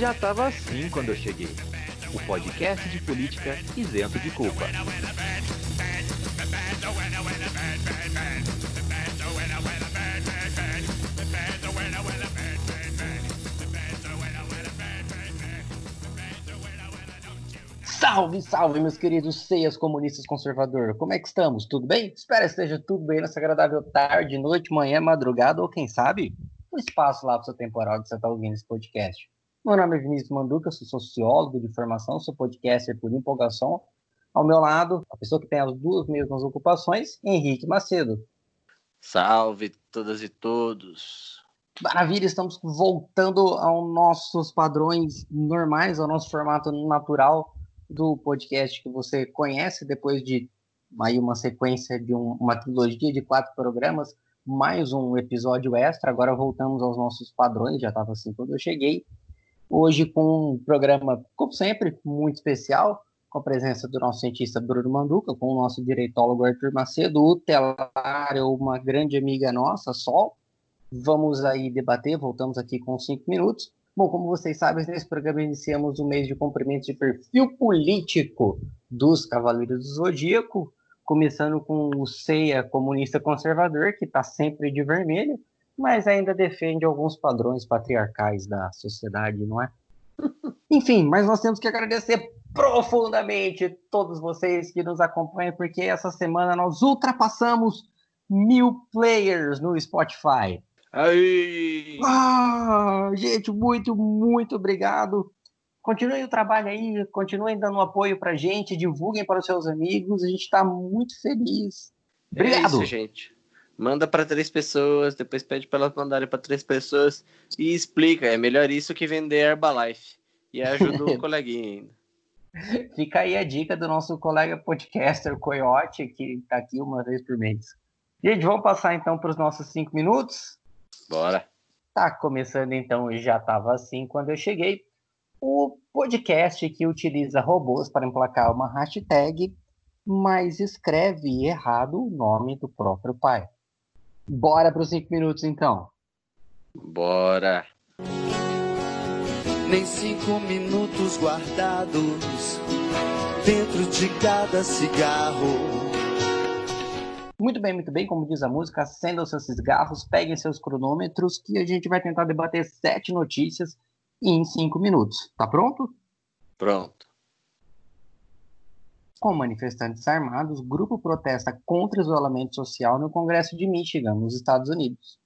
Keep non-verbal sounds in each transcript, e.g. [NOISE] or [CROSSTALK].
Já tava assim quando eu cheguei. O podcast de política isento de culpa. Salve, salve, meus queridos ceias comunistas conservador. Como é que estamos? Tudo bem? Espero que esteja tudo bem nessa agradável tarde, noite, manhã, madrugada ou quem sabe, um espaço lá para seu temporal que você está ouvindo esse podcast. Meu nome é Vinícius Manduca, sou sociólogo de formação, sou podcaster por empolgação. Ao meu lado, a pessoa que tem as duas mesmas ocupações, Henrique Macedo. Salve todas e todos. Maravilha, estamos voltando aos nossos padrões normais, ao nosso formato natural do podcast que você conhece, depois de aí uma sequência de um, uma trilogia de quatro programas, mais um episódio extra. Agora voltamos aos nossos padrões, já estava assim quando eu cheguei. Hoje com um programa, como sempre, muito especial, com a presença do nosso cientista Bruno Manduca, com o nosso direitólogo Arthur Macedo, o Telário, uma grande amiga nossa, Sol. Vamos aí debater, voltamos aqui com cinco minutos. Bom, como vocês sabem, nesse programa iniciamos o mês de cumprimento de perfil político dos Cavaleiros do Zodíaco, começando com o Ceia comunista conservador, que está sempre de vermelho, mas ainda defende alguns padrões patriarcais da sociedade, não é? [LAUGHS] Enfim, mas nós temos que agradecer profundamente todos vocês que nos acompanham, porque essa semana nós ultrapassamos mil players no Spotify. Aí! Ah, gente, muito, muito obrigado. Continuem o trabalho aí, continuem dando apoio pra gente, divulguem para os seus amigos, a gente está muito feliz. Obrigado. É isso, gente. Manda para três pessoas, depois pede para elas mandarem para três pessoas e explica. É melhor isso que vender Herbalife. E ajuda o [LAUGHS] coleguinha ainda. Fica aí a dica do nosso colega podcaster Coyote, que está aqui uma vez por mês. Gente, vamos passar então para os nossos cinco minutos. Bora. Tá começando então, já estava assim quando eu cheguei. O podcast que utiliza robôs para emplacar uma hashtag, mas escreve errado o nome do próprio pai. Bora para os cinco minutos então. Bora. Nem cinco minutos guardados dentro de cada cigarro. Muito bem, muito bem. Como diz a música, acendam seus cigarros, peguem seus cronômetros, que a gente vai tentar debater sete notícias em cinco minutos. Tá pronto? Pronto. Com manifestantes armados, grupo protesta contra isolamento social no Congresso de Michigan, nos Estados Unidos.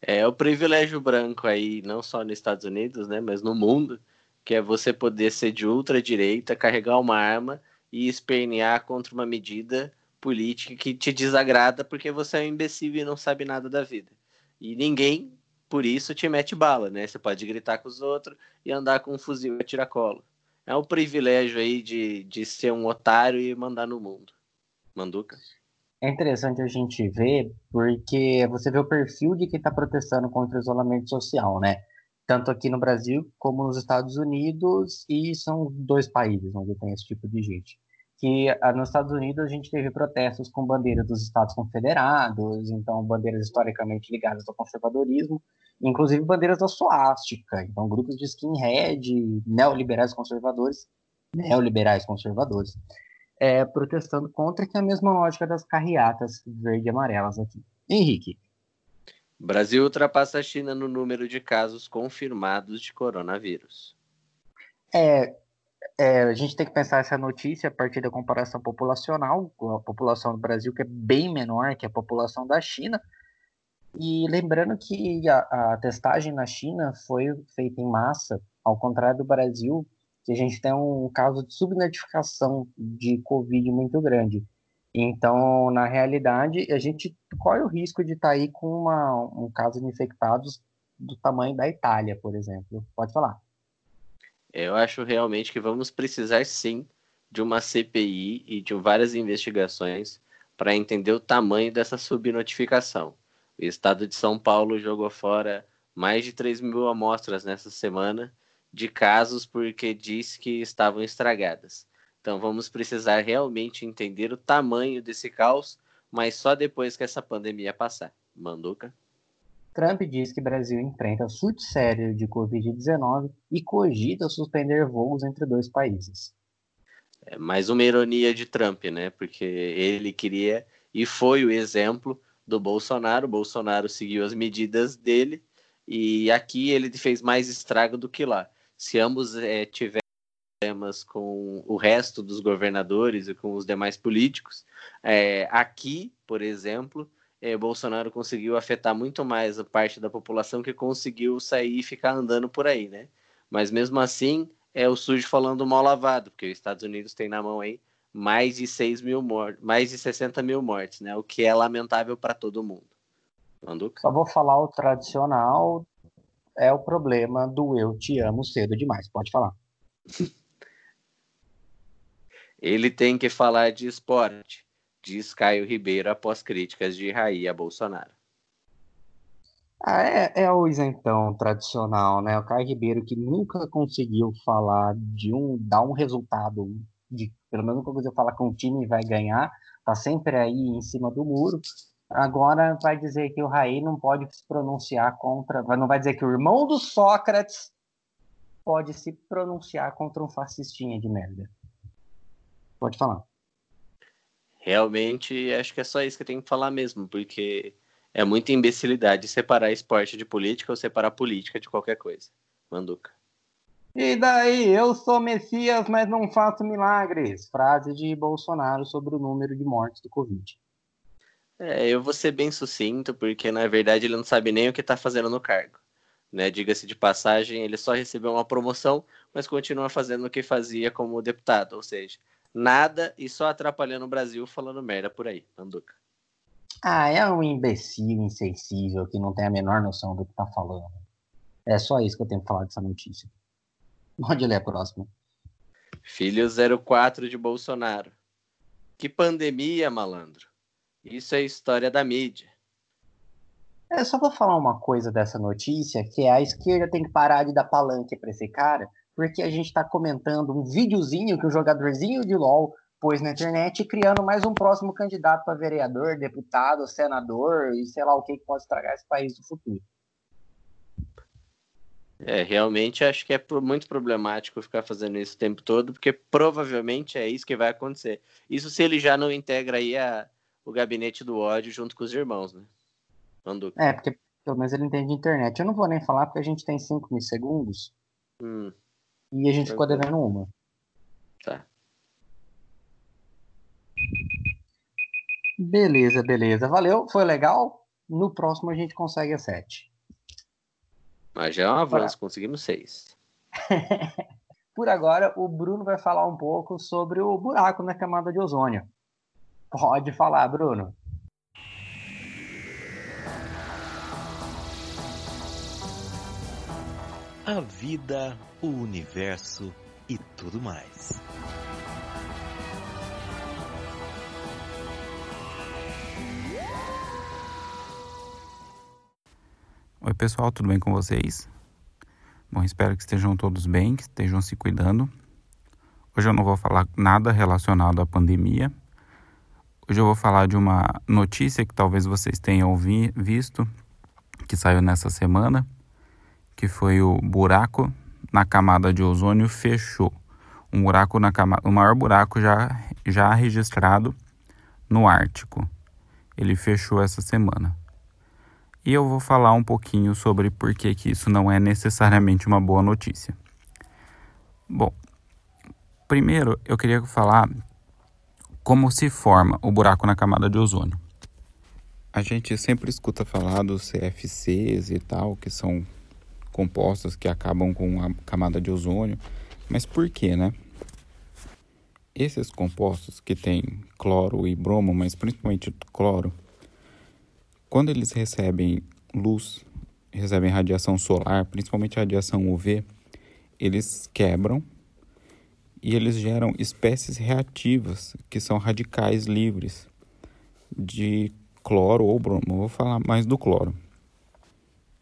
É o privilégio branco aí, não só nos Estados Unidos, né, mas no mundo, que é você poder ser de ultradireita, carregar uma arma e espernear contra uma medida política que te desagrada porque você é um imbecil e não sabe nada da vida. E ninguém, por isso, te mete bala, né? Você pode gritar com os outros e andar com um fuzil e tiracolo. É um privilégio aí de, de ser um otário e mandar no mundo. Manduca? É interessante a gente ver, porque você vê o perfil de quem está protestando contra o isolamento social, né? Tanto aqui no Brasil como nos Estados Unidos, e são dois países onde tem esse tipo de gente que ah, nos Estados Unidos a gente teve protestos com bandeiras dos Estados Confederados, então bandeiras historicamente ligadas ao conservadorismo, inclusive bandeiras da suástica, então grupos de skinhead, neoliberais conservadores, neoliberais conservadores, é, protestando contra que é a mesma lógica das carreatas verde e amarelas aqui. Henrique. Brasil ultrapassa a China no número de casos confirmados de coronavírus. É, é, a gente tem que pensar essa notícia a partir da comparação populacional, com a população do Brasil, que é bem menor que a população da China. E lembrando que a, a testagem na China foi feita em massa, ao contrário do Brasil, que a gente tem um caso de subnotificação de Covid muito grande. Então, na realidade, a gente corre o risco de estar tá aí com uma, um caso de infectados do tamanho da Itália, por exemplo. Pode falar. Eu acho realmente que vamos precisar sim de uma CPI e de várias investigações para entender o tamanho dessa subnotificação. O estado de São Paulo jogou fora mais de 3 mil amostras nessa semana de casos porque disse que estavam estragadas. Então vamos precisar realmente entender o tamanho desse caos, mas só depois que essa pandemia passar. Manduca? Trump diz que Brasil enfrenta surto sério de Covid-19 e cogita suspender voos entre dois países. É mais uma ironia de Trump, né? Porque ele queria e foi o exemplo do Bolsonaro. O Bolsonaro seguiu as medidas dele e aqui ele fez mais estrago do que lá. Se ambos é, tiverem problemas com o resto dos governadores e com os demais políticos, é, aqui, por exemplo, é, Bolsonaro conseguiu afetar muito mais a parte da população que conseguiu sair e ficar andando por aí, né? Mas mesmo assim, é o sujo falando mal lavado, porque os Estados Unidos tem na mão aí mais de 6 mil mortes, mais de 60 mil mortes, né? O que é lamentável para todo mundo. Manduca? Só vou falar o tradicional, é o problema do eu te amo cedo demais. Pode falar. [LAUGHS] Ele tem que falar de esporte diz Caio Ribeiro após críticas de Raí a Bolsonaro. Ah, é, é o isentão tradicional, né? O Caio Ribeiro que nunca conseguiu falar de um, dar um resultado, de, pelo menos quando eu falar que um time vai ganhar, tá sempre aí em cima do muro. Agora vai dizer que o Raí não pode se pronunciar contra, não vai dizer que o irmão do Sócrates pode se pronunciar contra um fascistinha de merda. Pode falar realmente acho que é só isso que eu tenho que falar mesmo, porque é muita imbecilidade separar esporte de política ou separar política de qualquer coisa. Manduca. E daí, eu sou Messias, mas não faço milagres. Frase de Bolsonaro sobre o número de mortes do Covid. É, eu vou ser bem sucinto, porque na verdade ele não sabe nem o que está fazendo no cargo. Né? Diga-se de passagem, ele só recebeu uma promoção, mas continua fazendo o que fazia como deputado, ou seja, nada e só atrapalhando o Brasil falando merda por aí, Manduca. Ah, é um imbecil insensível que não tem a menor noção do que tá falando. É só isso que eu tenho que falar dessa notícia. Pode ler a próxima. Filho 04 de Bolsonaro. Que pandemia, malandro. Isso é história da mídia. É, só vou falar uma coisa dessa notícia, que é a esquerda tem que parar de dar palanque para esse cara, porque a gente está comentando um videozinho que o jogadorzinho de LOL pôs na internet, criando mais um próximo candidato para vereador, deputado, senador e sei lá o que, que pode estragar esse país do futuro. É, realmente acho que é muito problemático ficar fazendo isso o tempo todo, porque provavelmente é isso que vai acontecer. Isso se ele já não integra aí a, o gabinete do ódio junto com os irmãos, né? Manduca. É, porque pelo menos ele entende internet. Eu não vou nem falar porque a gente tem 5 segundos. Hum. E a gente ficou devendo uma. Tá. Beleza, beleza. Valeu, foi legal. No próximo a gente consegue a sete. Mas já é um avanço, conseguimos seis. [LAUGHS] Por agora, o Bruno vai falar um pouco sobre o buraco na camada de ozônio. Pode falar, Bruno. A vida o universo e tudo mais. Oi, pessoal, tudo bem com vocês? Bom, espero que estejam todos bem, que estejam se cuidando. Hoje eu não vou falar nada relacionado à pandemia. Hoje eu vou falar de uma notícia que talvez vocês tenham visto, que saiu nessa semana, que foi o buraco na camada de ozônio fechou. Um buraco na camada, o maior buraco já, já registrado no Ártico. Ele fechou essa semana. E eu vou falar um pouquinho sobre por que, que isso não é necessariamente uma boa notícia. Bom, primeiro eu queria falar como se forma o buraco na camada de ozônio. A gente sempre escuta falar dos CFCs e tal, que são compostas que acabam com a camada de ozônio. Mas por que, né? Esses compostos que têm cloro e bromo, mas principalmente cloro, quando eles recebem luz, recebem radiação solar, principalmente radiação UV, eles quebram e eles geram espécies reativas, que são radicais livres de cloro ou bromo. vou falar mais do cloro.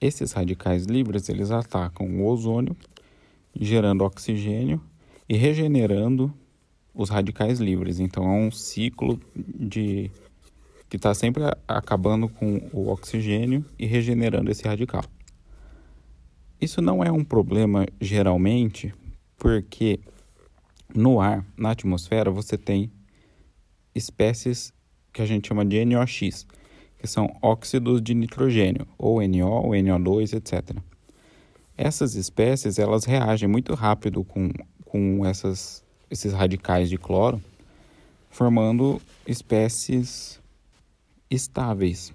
Esses radicais livres eles atacam o ozônio, gerando oxigênio e regenerando os radicais livres. Então é um ciclo de que está sempre acabando com o oxigênio e regenerando esse radical. Isso não é um problema geralmente, porque no ar, na atmosfera, você tem espécies que a gente chama de NOx, que são óxidos de nitrogênio, ou NO, ou NO2, etc. Essas espécies elas reagem muito rápido com, com essas, esses radicais de cloro, formando espécies estáveis,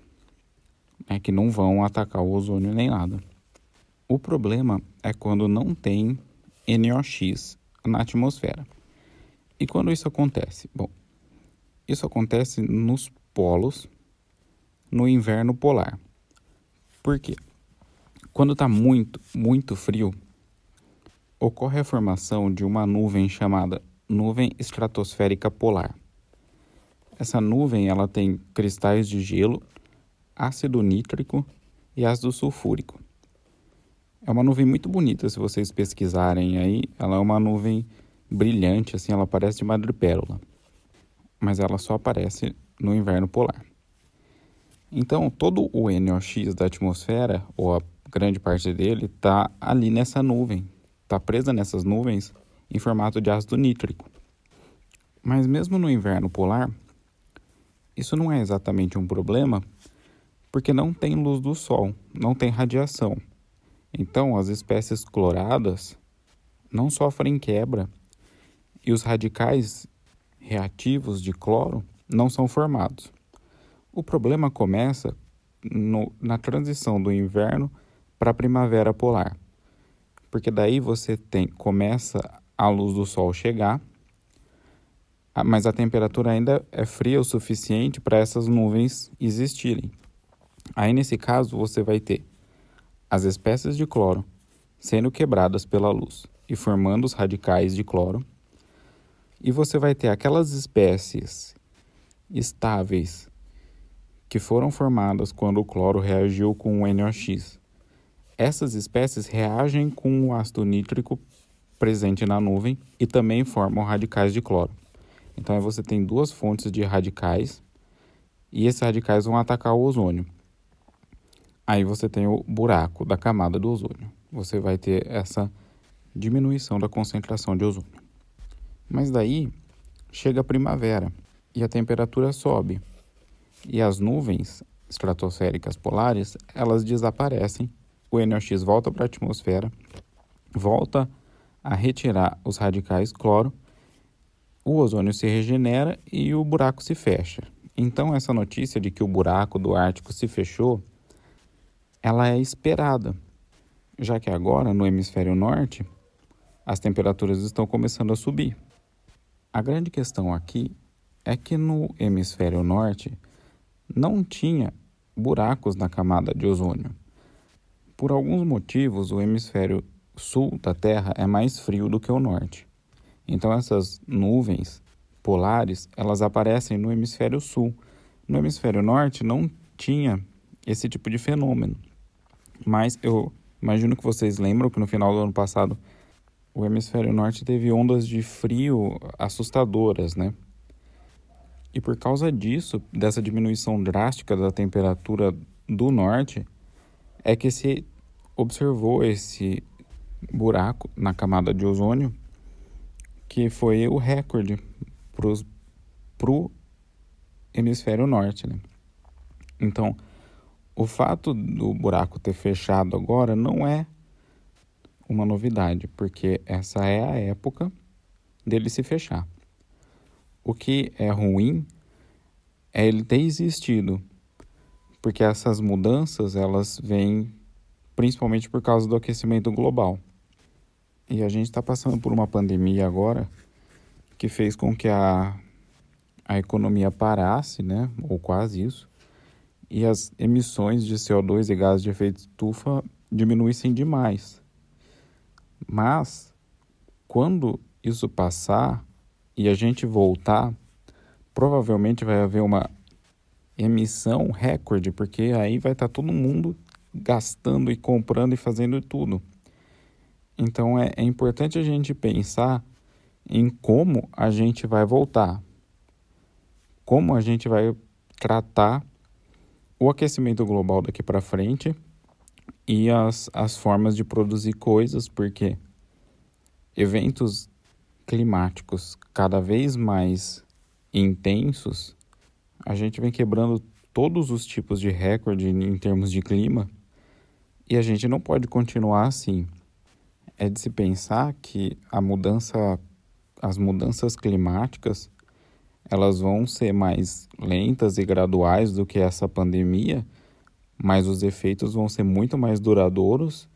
né, que não vão atacar o ozônio nem nada. O problema é quando não tem NOx na atmosfera. E quando isso acontece? Bom, isso acontece nos polos, no inverno polar. Por quê? Quando está muito, muito frio, ocorre a formação de uma nuvem chamada nuvem estratosférica polar. Essa nuvem ela tem cristais de gelo, ácido nítrico e ácido sulfúrico. É uma nuvem muito bonita se vocês pesquisarem aí. Ela é uma nuvem brilhante, assim, ela parece de madrepérola. Mas ela só aparece no inverno polar. Então, todo o NOx da atmosfera, ou a grande parte dele, está ali nessa nuvem. Está presa nessas nuvens em formato de ácido nítrico. Mas mesmo no inverno polar, isso não é exatamente um problema, porque não tem luz do sol, não tem radiação. Então, as espécies cloradas não sofrem quebra e os radicais reativos de cloro não são formados. O problema começa no, na transição do inverno para a primavera polar, porque daí você tem começa a luz do sol chegar mas a temperatura ainda é fria o suficiente para essas nuvens existirem. Aí, nesse caso, você vai ter as espécies de cloro sendo quebradas pela luz e formando os radicais de cloro, e você vai ter aquelas espécies estáveis que foram formadas quando o cloro reagiu com o NOx. Essas espécies reagem com o ácido nítrico presente na nuvem e também formam radicais de cloro. Então você tem duas fontes de radicais e esses radicais vão atacar o ozônio. Aí você tem o buraco da camada do ozônio. Você vai ter essa diminuição da concentração de ozônio. Mas daí chega a primavera e a temperatura sobe. E as nuvens estratosféricas polares, elas desaparecem. O NOx volta para a atmosfera, volta a retirar os radicais cloro o ozônio se regenera e o buraco se fecha. Então essa notícia de que o buraco do Ártico se fechou, ela é esperada, já que agora no hemisfério norte as temperaturas estão começando a subir. A grande questão aqui é que no hemisfério norte não tinha buracos na camada de ozônio. Por alguns motivos, o hemisfério sul da Terra é mais frio do que o norte. Então essas nuvens polares, elas aparecem no hemisfério sul. No hemisfério norte não tinha esse tipo de fenômeno. Mas eu imagino que vocês lembram que no final do ano passado o hemisfério norte teve ondas de frio assustadoras, né? E por causa disso, dessa diminuição drástica da temperatura do norte, é que se observou esse buraco na camada de ozônio que foi o recorde para o hemisfério norte. Né? Então, o fato do buraco ter fechado agora não é uma novidade, porque essa é a época dele se fechar. O que é ruim é ele ter existido, porque essas mudanças elas vêm principalmente por causa do aquecimento global. E a gente está passando por uma pandemia agora que fez com que a, a economia parasse, né? Ou quase isso. E as emissões de CO2 e gases de efeito estufa diminuíssem demais. Mas, quando isso passar e a gente voltar, provavelmente vai haver uma emissão recorde, porque aí vai estar tá todo mundo gastando e comprando e fazendo tudo. Então é, é importante a gente pensar em como a gente vai voltar, como a gente vai tratar o aquecimento global daqui para frente e as, as formas de produzir coisas, porque eventos climáticos cada vez mais intensos, a gente vem quebrando todos os tipos de recorde em termos de clima e a gente não pode continuar assim. É de se pensar que a mudança, as mudanças climáticas, elas vão ser mais lentas e graduais do que essa pandemia, mas os efeitos vão ser muito mais duradouros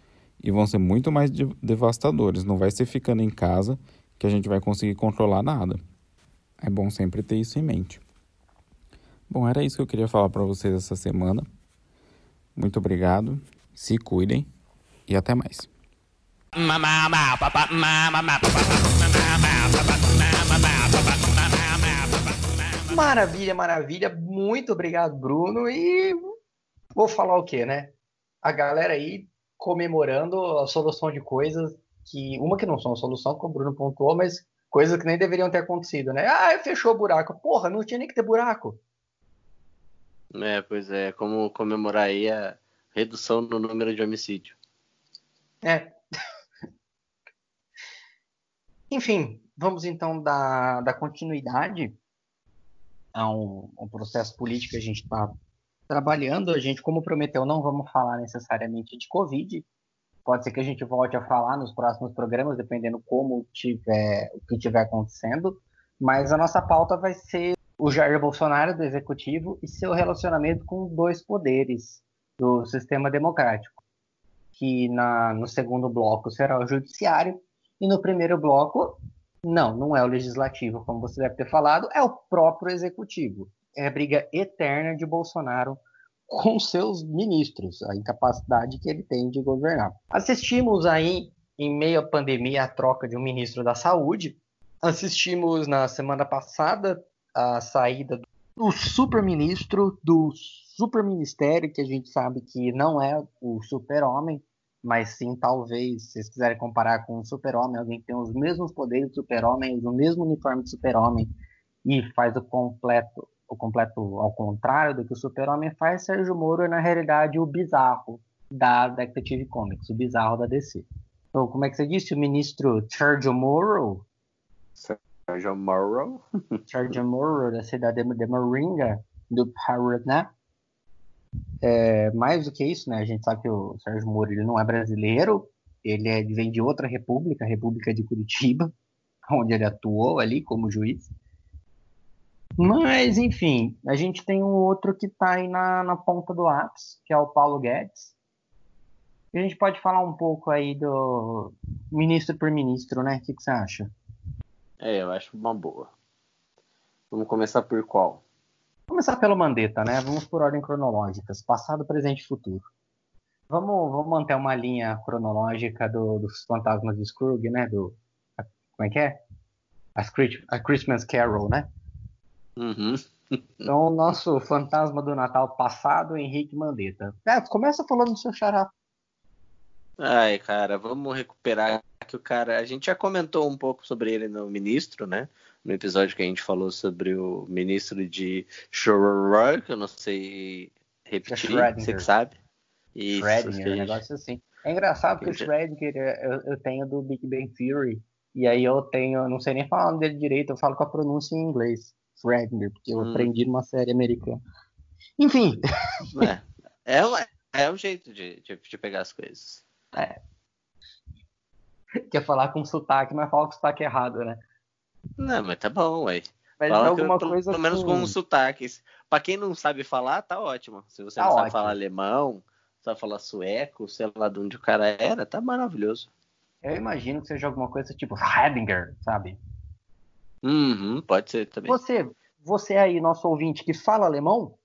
e vão ser muito mais devastadores. Não vai ser ficando em casa que a gente vai conseguir controlar nada. É bom sempre ter isso em mente. Bom, era isso que eu queria falar para vocês essa semana. Muito obrigado, se cuidem e até mais. Maravilha, maravilha. Muito obrigado, Bruno. E vou falar o que, né? A galera aí comemorando a solução de coisas que uma que não são solução, como o Bruno pontuou, mas coisas que nem deveriam ter acontecido, né? Ah, fechou o buraco. Porra, não tinha nem que ter buraco. É, pois é, como comemorar aí a redução no número de homicídio. É. Enfim, vamos então dar, dar continuidade a um, um processo político que a gente está trabalhando. A gente, como prometeu, não vamos falar necessariamente de Covid. Pode ser que a gente volte a falar nos próximos programas, dependendo como tiver o que estiver acontecendo. Mas a nossa pauta vai ser o Jair Bolsonaro do executivo e seu relacionamento com dois poderes do sistema democrático, que na, no segundo bloco será o judiciário e no primeiro bloco não, não é o legislativo, como você deve ter falado, é o próprio executivo. É a briga eterna de Bolsonaro com seus ministros, a incapacidade que ele tem de governar. Assistimos aí, em meio à pandemia, a troca de um ministro da Saúde. Assistimos na semana passada a saída do super-ministro, do super-ministério, que a gente sabe que não é o super-homem, mas sim, talvez, se vocês quiserem comparar com o super-homem, alguém que tem os mesmos poderes do super-homem, o mesmo uniforme do super-homem e faz o completo o completo ao contrário do que o Super-Homem faz, Sérgio Moro é, na realidade, o bizarro da Detective Comics, o bizarro da DC. Então, como é que você disse? O ministro Sérgio Moro? Sérgio Moro? Sérgio Moro, da cidade de Moringa, do Paraná. É, mais do que isso, né? A gente sabe que o Sérgio Moro ele não é brasileiro, ele é, vem de outra república, a República de Curitiba, [LAUGHS] onde ele atuou ali como juiz. Mas, enfim, a gente tem um outro que está aí na, na ponta do lápis, que é o Paulo Guedes. E a gente pode falar um pouco aí do ministro por ministro, né? O que, que você acha? É, eu acho uma boa. Vamos começar por qual? Vamos começar pelo Mandetta, né? Vamos por ordem cronológica, passado, presente e futuro. Vamos, vamos manter uma linha cronológica do, dos fantasmas de Scrooge, né? Do, como é que é? A, a Christmas Carol, né? Uhum. Então, o nosso fantasma do Natal passado, Henrique Mandetta. É, começa falando do seu xará. Ai, cara, vamos recuperar que o cara. A gente já comentou um pouco sobre ele no ministro, né? No episódio que a gente falou sobre o ministro de Schroeder, que eu não sei repetir, você que sabe. Isso, Schrödinger, um negócio assim. É engraçado que o Schrödinger eu, eu tenho do Big Bang Theory, e aí eu tenho, eu não sei nem falar o nome dele direito, eu falo com a pronúncia em inglês. Wagner, porque eu hum. aprendi numa série americana. Enfim. É, é, é um jeito de, de, de, pegar as coisas. É. Quer falar com sotaque, mas fala com sotaque errado, né? Não, mas tá bom, ué. Mas fala alguma coisa pelo, menos com um sotaque. Pra quem não sabe falar, tá ótimo. Se você tá não ótimo. sabe falar alemão, sabe falar sueco, sei lá de onde o cara era, tá maravilhoso. Eu imagino que seja alguma coisa tipo Hedinger, sabe? Uhum, pode ser também. Você, você aí, nosso ouvinte, que fala alemão,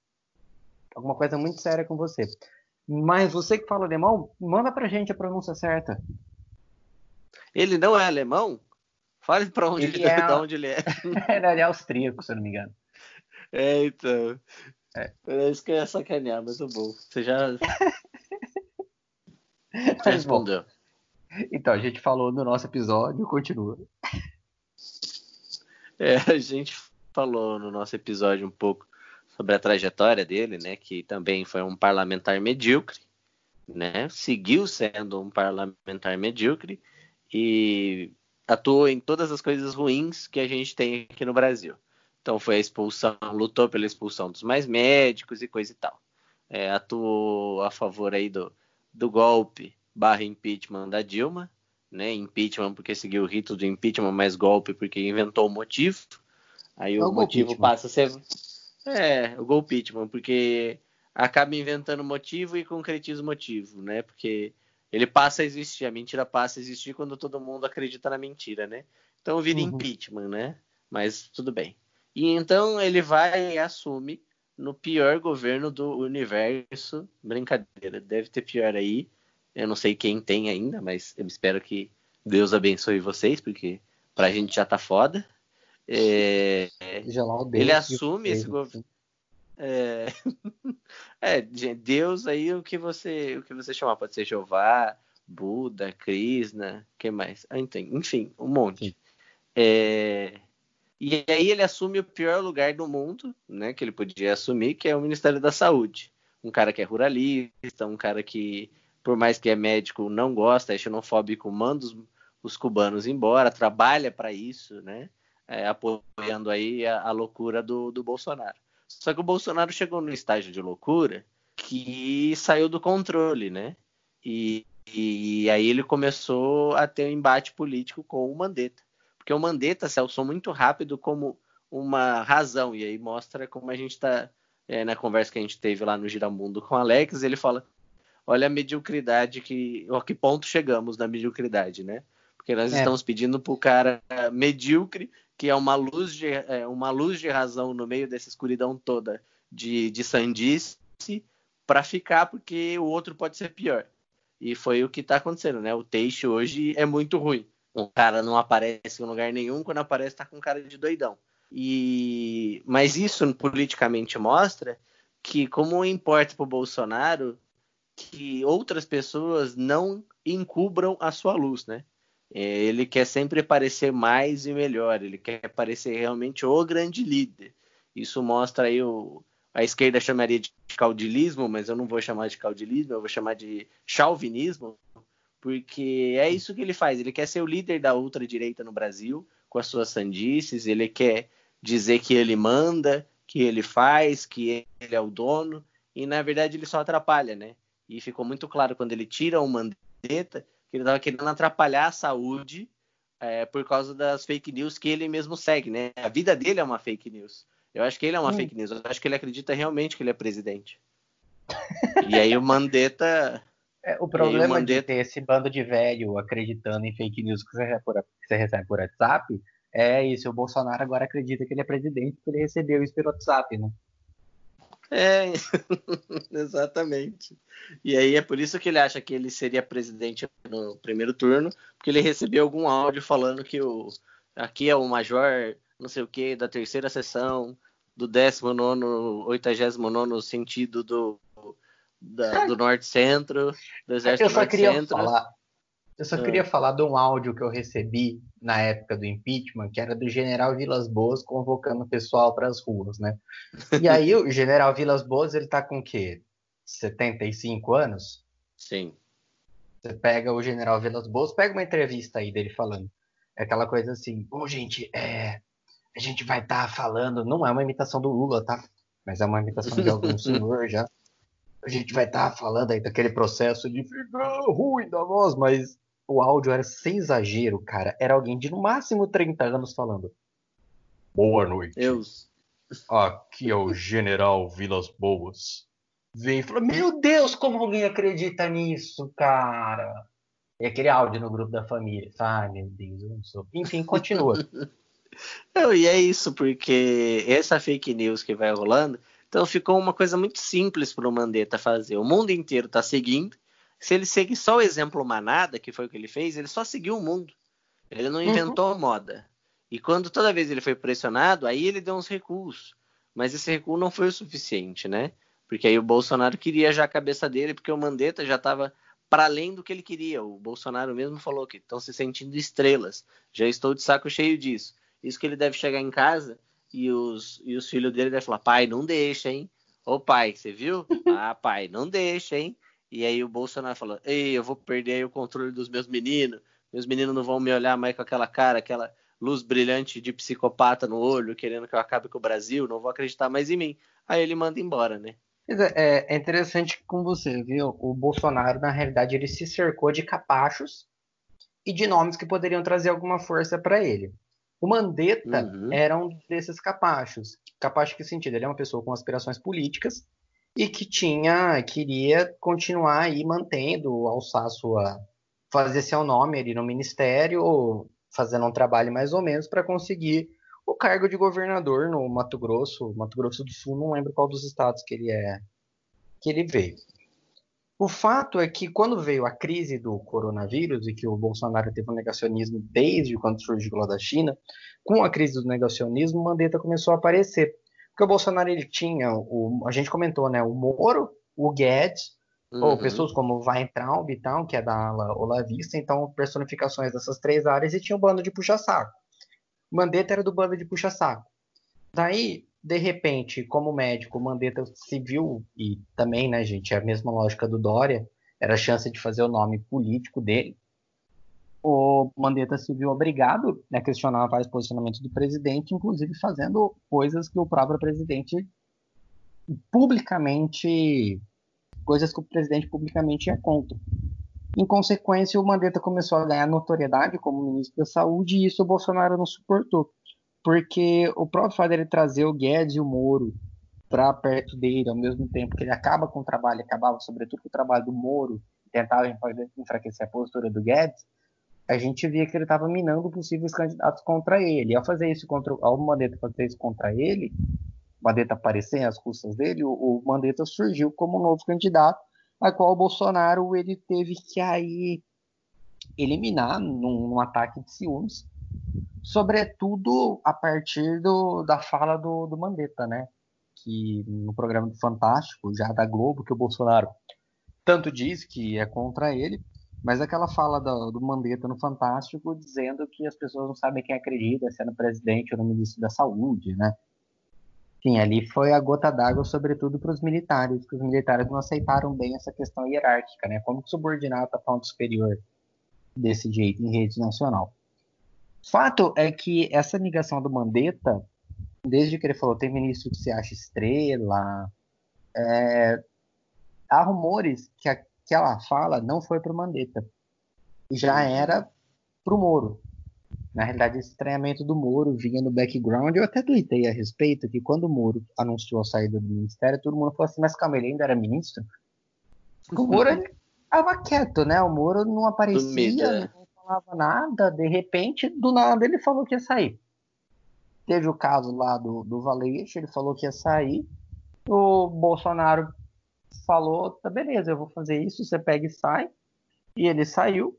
alguma coisa muito séria com você. Mas você que fala alemão, manda pra gente a pronúncia certa. Ele não é alemão? Fale pra onde ele, ele é, [LAUGHS] de onde ele é. [LAUGHS] ele é austríaco, se eu não me engano. É, então. É. é isso que eu ia sacanear, mas é bom. Você já. [LAUGHS] respondeu. Bom. Então, a gente falou no nosso episódio, continua. É, a gente falou no nosso episódio um pouco sobre a trajetória dele, né, que também foi um parlamentar medíocre, né, seguiu sendo um parlamentar medíocre e atuou em todas as coisas ruins que a gente tem aqui no Brasil. Então foi a expulsão, lutou pela expulsão dos mais médicos e coisa e tal. É, atuou a favor aí do, do golpe barra impeachment da Dilma, né? Impeachment porque seguiu o rito do impeachment, mas golpe porque inventou o motivo. Aí é o, motivo passa a ser. É, o golpeachment, porque acaba inventando motivo e concretiza o motivo, né? Porque ele passa a existir, a mentira passa a existir quando todo mundo acredita na mentira, né? Então vira uhum. impeachment, né? Mas tudo bem. E então ele vai e assume no pior governo do universo. Brincadeira, deve ter pior aí. Eu não sei quem tem ainda, mas eu espero que Deus abençoe vocês, porque pra gente já tá foda. É, ele assume esse governo. É, [LAUGHS] é, Deus aí o que você o que você chamar pode ser Jeová, Buda, Krishna, que mais? Ah, enfim, um monte. É, e aí ele assume o pior lugar do mundo, né, que ele podia assumir, que é o Ministério da Saúde. Um cara que é ruralista, um cara que por mais que é médico, não gosta, é xenofóbico, manda os, os cubanos embora, trabalha para isso, né? É, apoiando aí a, a loucura do, do Bolsonaro. Só que o Bolsonaro chegou no estágio de loucura que saiu do controle, né? E, e, aí ele começou a ter um embate político com o Mandetta. Porque o Mandetta se alçou muito rápido como uma razão, e aí mostra como a gente está, é, na conversa que a gente teve lá no Giramundo com o Alex, ele fala olha a mediocridade que. A que ponto chegamos na mediocridade, né? Porque nós é. estamos pedindo para o cara medíocre, que é uma luz, de, é, uma luz de razão no meio dessa escuridão toda de, de sandice, para ficar, porque o outro pode ser pior. E foi o que está acontecendo, né? O Teixe hoje é muito ruim. O cara não aparece em lugar nenhum, quando aparece está com cara de doidão. E mas isso politicamente mostra que como importa para o Bolsonaro que outras pessoas não encubram a sua luz, né? É, ele quer sempre parecer mais e melhor, ele quer parecer realmente o grande líder. Isso mostra aí o, a esquerda chamaria de caudilismo, mas eu não vou chamar de caudilismo, eu vou chamar de chauvinismo, porque é isso que ele faz. Ele quer ser o líder da ultradireita no Brasil, com as suas sandices, ele quer dizer que ele manda, que ele faz, que ele é o dono, e na verdade ele só atrapalha, né? e ficou muito claro quando ele tira o Mandetta que ele estava querendo atrapalhar a saúde é, por causa das fake news que ele mesmo segue, né? A vida dele é uma fake news. Eu acho que ele é uma hum. fake news. Eu acho que ele acredita realmente que ele é presidente. e aí o Mandetta. [LAUGHS] É, o problema Mandetta... de ter esse bando de velho acreditando em fake news que você, recebe por, que você recebe por WhatsApp é isso. O Bolsonaro agora acredita que ele é presidente porque ele recebeu isso pelo WhatsApp, né? É, [LAUGHS] exatamente. E aí é por isso que ele acha que ele seria presidente no primeiro turno, porque ele recebeu algum áudio falando que o aqui é o major, não sei o que, da terceira sessão, do 19 89 sentido do, da, do Norte Centro, do Exército Eu só Norte queria Centro. Falar, eu só ah. queria falar de um áudio que eu recebi na época do impeachment, que era do general Vilas Boas convocando o pessoal para as ruas, né? E aí o [LAUGHS] general Vilas Boas, ele tá com o quê? 75 anos? Sim. Você pega o general Vilas Boas, pega uma entrevista aí dele falando. É aquela coisa assim, ô oh, gente, é, a gente vai estar tá falando, não é uma imitação do Lula, tá? Mas é uma imitação de algum [LAUGHS] senhor já. A gente vai estar tá falando aí daquele processo de ficar ruim da voz, mas o áudio era sem exagero, cara. Era alguém de no máximo 30 anos falando. Boa noite. Deus. Aqui é o General Vilas Boas. Vem e falou: Meu Deus, como alguém acredita nisso, cara? E aquele áudio no grupo da família. Ai, meu Deus, eu não sou. Enfim, continua. [LAUGHS] não, e é isso, porque essa fake news que vai rolando. Então ficou uma coisa muito simples para o Mandetta fazer. O mundo inteiro está seguindo se ele seguir só o exemplo manada, que foi o que ele fez, ele só seguiu o mundo. Ele não inventou uhum. moda. E quando toda vez ele foi pressionado, aí ele deu uns recuos. Mas esse recuo não foi o suficiente, né? Porque aí o Bolsonaro queria já a cabeça dele, porque o Mandetta já estava para além do que ele queria. O Bolsonaro mesmo falou que estão se sentindo estrelas. Já estou de saco cheio disso. Isso que ele deve chegar em casa e os, e os filhos dele devem falar, pai, não deixa, hein? Ô pai, você viu? [LAUGHS] Ah, pai, não deixa, hein? E aí o Bolsonaro falou, ei, eu vou perder o controle dos meus meninos, meus meninos não vão me olhar mais com aquela cara, aquela luz brilhante de psicopata no olho, querendo que eu acabe com o Brasil, não vou acreditar mais em mim. Aí ele manda embora, né? É, é interessante com você, viu? O Bolsonaro, na realidade, ele se cercou de capachos e de nomes que poderiam trazer alguma força para ele. O Mandetta uhum. era um desses capachos. Capacho que sentido? Ele é uma pessoa com aspirações políticas e que tinha, queria continuar aí mantendo, alçar sua, fazer seu nome ali no ministério, fazendo um trabalho mais ou menos para conseguir o cargo de governador no Mato Grosso, Mato Grosso do Sul, não lembro qual dos estados que ele é, que ele veio. O fato é que quando veio a crise do coronavírus e que o Bolsonaro teve um negacionismo desde quando surgiu lá da China, com a crise do negacionismo, Mandetta começou a aparecer. Porque o Bolsonaro ele tinha, o, a gente comentou, né, o Moro, o Guedes, uhum. ou pessoas como Weintraub e tal, que é da ala olavista, então personificações dessas três áreas, e tinha o um bando de puxa-saco. Mandetta era do bando de puxa-saco. Daí, de repente, como médico, Mandetta se viu, e também, né, gente, é a mesma lógica do Dória, era a chance de fazer o nome político dele. O Mandetta se viu obrigado a questionar vários posicionamentos do presidente, inclusive fazendo coisas que o próprio presidente publicamente. coisas que o presidente publicamente ia contra. Em consequência, o Mandetta começou a ganhar notoriedade como ministro da Saúde e isso o Bolsonaro não suportou porque o próprio fato dele trazer o Guedes e o Moro para perto dele, ao mesmo tempo que ele acaba com o trabalho, acabava sobretudo com o trabalho do Moro, tentava enfraquecer a postura do Guedes, a gente via que ele estava minando possíveis candidatos contra ele. Ao fazer isso contra, ao Mandetta fazer isso contra ele, Mandetta aparecer às custas dele, o, o Mandetta surgiu como um novo candidato, a qual o Bolsonaro ele teve que aí eliminar num, num ataque de ciúmes sobretudo a partir do, da fala do, do Mandetta, né? Que no programa do Fantástico, já da Globo, que o Bolsonaro tanto diz que é contra ele, mas aquela fala do, do Mandetta no Fantástico dizendo que as pessoas não sabem quem acredita, se é no presidente ou no ministro da Saúde, né? Sim, ali foi a gota d'água, sobretudo para os militares, que os militares não aceitaram bem essa questão hierárquica, né? Como que subordinado está falando superior desse jeito em rede nacional. Fato é que essa ligação do Mandetta, desde que ele falou, tem ministro que se acha estrela, é, há rumores que aquela fala não foi para o Mandetta, já era para o Moro. Na realidade, esse estranhamento do Moro vinha no background. Eu até tuitei a respeito que quando o Moro anunciou a saída do ministério, todo mundo falou assim: mas calma, ele ainda era ministro? O Moro estava quieto, né? O Moro não aparecia, né? falava nada, de repente, do nada ele falou que ia sair. Teve o caso lá do, do Valeixo, ele falou que ia sair. O Bolsonaro falou: tá beleza, eu vou fazer isso, você pega e sai. E ele saiu.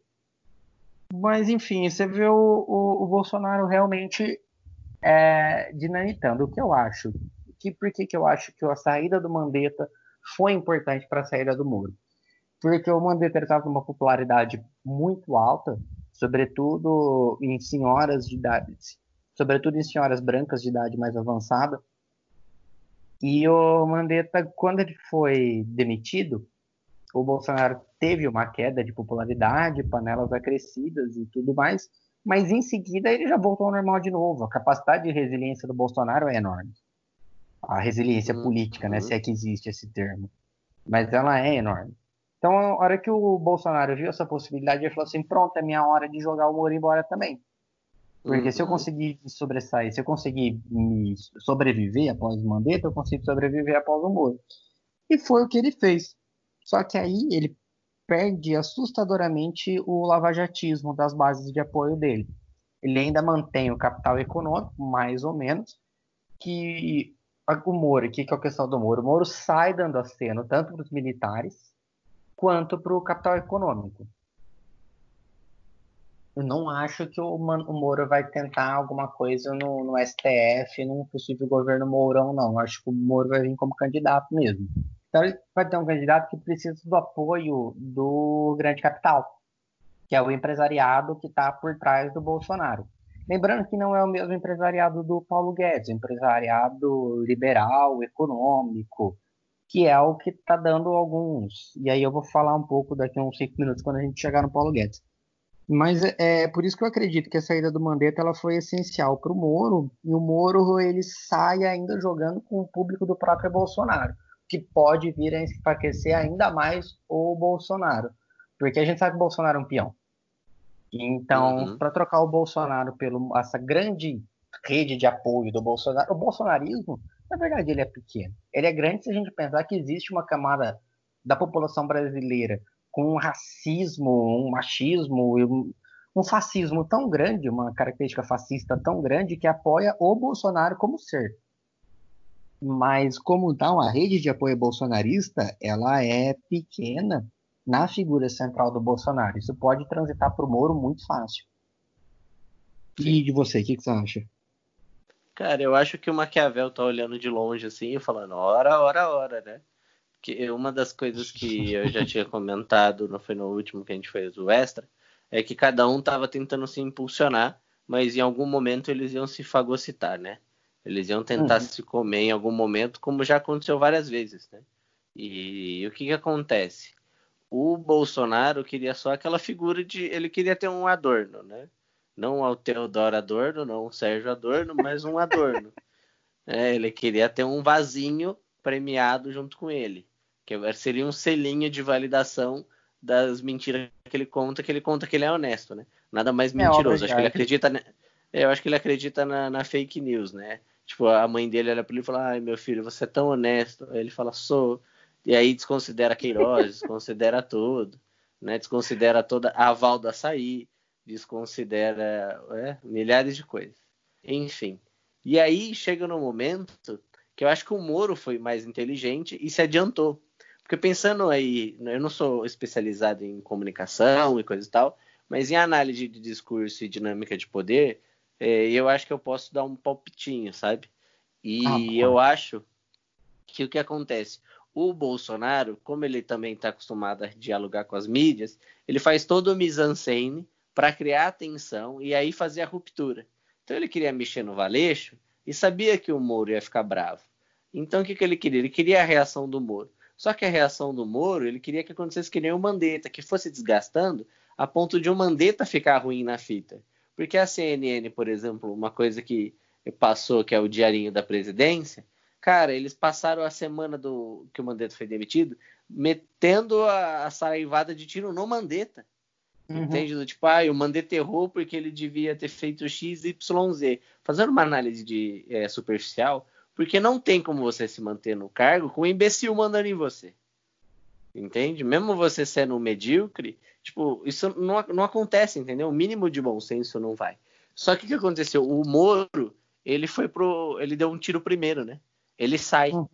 Mas enfim, você vê o, o, o Bolsonaro realmente é, dinamitando. O que eu acho? Que, por que, que eu acho que a saída do Mandetta foi importante para a saída do Moro? Porque o Mandetta estava com uma popularidade muito alta sobretudo em senhoras de idade, sobretudo em senhoras brancas de idade mais avançada. E o Mandetta, quando ele foi demitido, o Bolsonaro teve uma queda de popularidade, panelas acrescidas e tudo mais, mas em seguida ele já voltou ao normal de novo. A capacidade de resiliência do Bolsonaro é enorme. A resiliência uhum. política, né, se é que existe esse termo. Mas ela é enorme. Então, a hora que o Bolsonaro viu essa possibilidade, ele falou assim: pronto, é minha hora de jogar o Moro embora também. Porque uhum. se eu uhum. conseguir sobressair, se eu conseguir me sobreviver após o Mandetta, eu consigo sobreviver após o Moro. E foi o que ele fez. Só que aí ele perde assustadoramente o lavajatismo das bases de apoio dele. Ele ainda mantém o capital econômico, mais ou menos, que o Moro, o que é a questão do Moro? O Moro sai dando aceno tanto para os militares, quanto para o capital econômico. Eu não acho que o, o Moro vai tentar alguma coisa no, no STF, num possível governo Mourão, não. Eu acho que o Moro vai vir como candidato mesmo. Então ele vai ter um candidato que precisa do apoio do grande capital, que é o empresariado que está por trás do Bolsonaro. Lembrando que não é o mesmo empresariado do Paulo Guedes, empresariado liberal, econômico, que é o que está dando alguns. E aí eu vou falar um pouco daqui a uns cinco minutos quando a gente chegar no Paulo Guedes. Mas é, é por isso que eu acredito que a saída do Mandetta ela foi essencial para o Moro, e o Moro ele sai ainda jogando com o público do próprio Bolsonaro, que pode vir a enfraquecer ainda mais o Bolsonaro. Porque a gente sabe que o Bolsonaro é um peão. Então, uhum. para trocar o Bolsonaro pelo essa grande rede de apoio do Bolsonaro, o bolsonarismo, na verdade, ele é pequeno. Ele é grande se a gente pensar que existe uma camada da população brasileira com um racismo, um machismo, um, um fascismo tão grande, uma característica fascista tão grande que apoia o Bolsonaro como ser. Mas como dá uma rede de apoio bolsonarista, ela é pequena na figura central do Bolsonaro. Isso pode transitar para o Moro muito fácil. E de você, o que, que, você acha? Cara, eu acho que o Maquiavel tá olhando de longe assim e falando, hora, hora, hora, né? Que uma das coisas que eu já tinha comentado, não foi no último que a gente fez o extra, é que cada um estava tentando se impulsionar, mas em algum momento eles iam se fagocitar, né? Eles iam tentar uhum. se comer em algum momento, como já aconteceu várias vezes, né? E, e o que que acontece? O Bolsonaro queria só aquela figura de, ele queria ter um adorno, né? Não o Teodoro Adorno, não o Sérgio Adorno, mas um adorno. [LAUGHS] É, ele queria ter um vasinho premiado junto com ele que seria um selinho de validação das mentiras que ele conta, que ele conta que ele é honesto, né? Nada mais é, mentiroso. É, acho que ele acredita, eu acho que ele acredita na, na, fake news, né? Tipo, a mãe dele olha para ele e fala: "Ai, meu filho, você é tão honesto". Aí ele fala: "Sou". E aí desconsidera Queiroz, [LAUGHS] desconsidera tudo, né? Desconsidera toda a aval do açaí, desconsidera é, milhares de coisas. Enfim. E aí chega no momento que eu acho que o Moro foi mais inteligente e se adiantou. Porque pensando aí, eu não sou especializado em comunicação e coisa e tal, mas em análise de discurso e dinâmica de poder, é, eu acho que eu posso dar um palpitinho, sabe? E ah, eu acho que o que acontece? O Bolsonaro, como ele também está acostumado a dialogar com as mídias, ele faz todo o mise-en-scène para criar atenção e aí fazer a ruptura. Então ele queria mexer no Valeixo e sabia que o Moro ia ficar bravo. Então o que, que ele queria? Ele queria a reação do Moro. Só que a reação do Moro, ele queria que acontecesse que nem o Mandetta, que fosse desgastando a ponto de o Mandetta ficar ruim na fita. Porque a CNN, por exemplo, uma coisa que passou, que é o diarinho da presidência, cara, eles passaram a semana do que o Mandetta foi demitido metendo a, a saraivada de tiro no Mandetta. Uhum. Entende? Do tipo, ah, o Mandetta errou porque ele devia ter feito X, Y, Z. Fazendo uma análise de, é, superficial, porque não tem como você se manter no cargo com um imbecil mandando em você. Entende? Mesmo você sendo um medíocre, tipo, isso não, não acontece, entendeu? O mínimo de bom senso não vai. Só que o que aconteceu? O Moro, ele foi pro. Ele deu um tiro primeiro, né? Ele sai. Hum.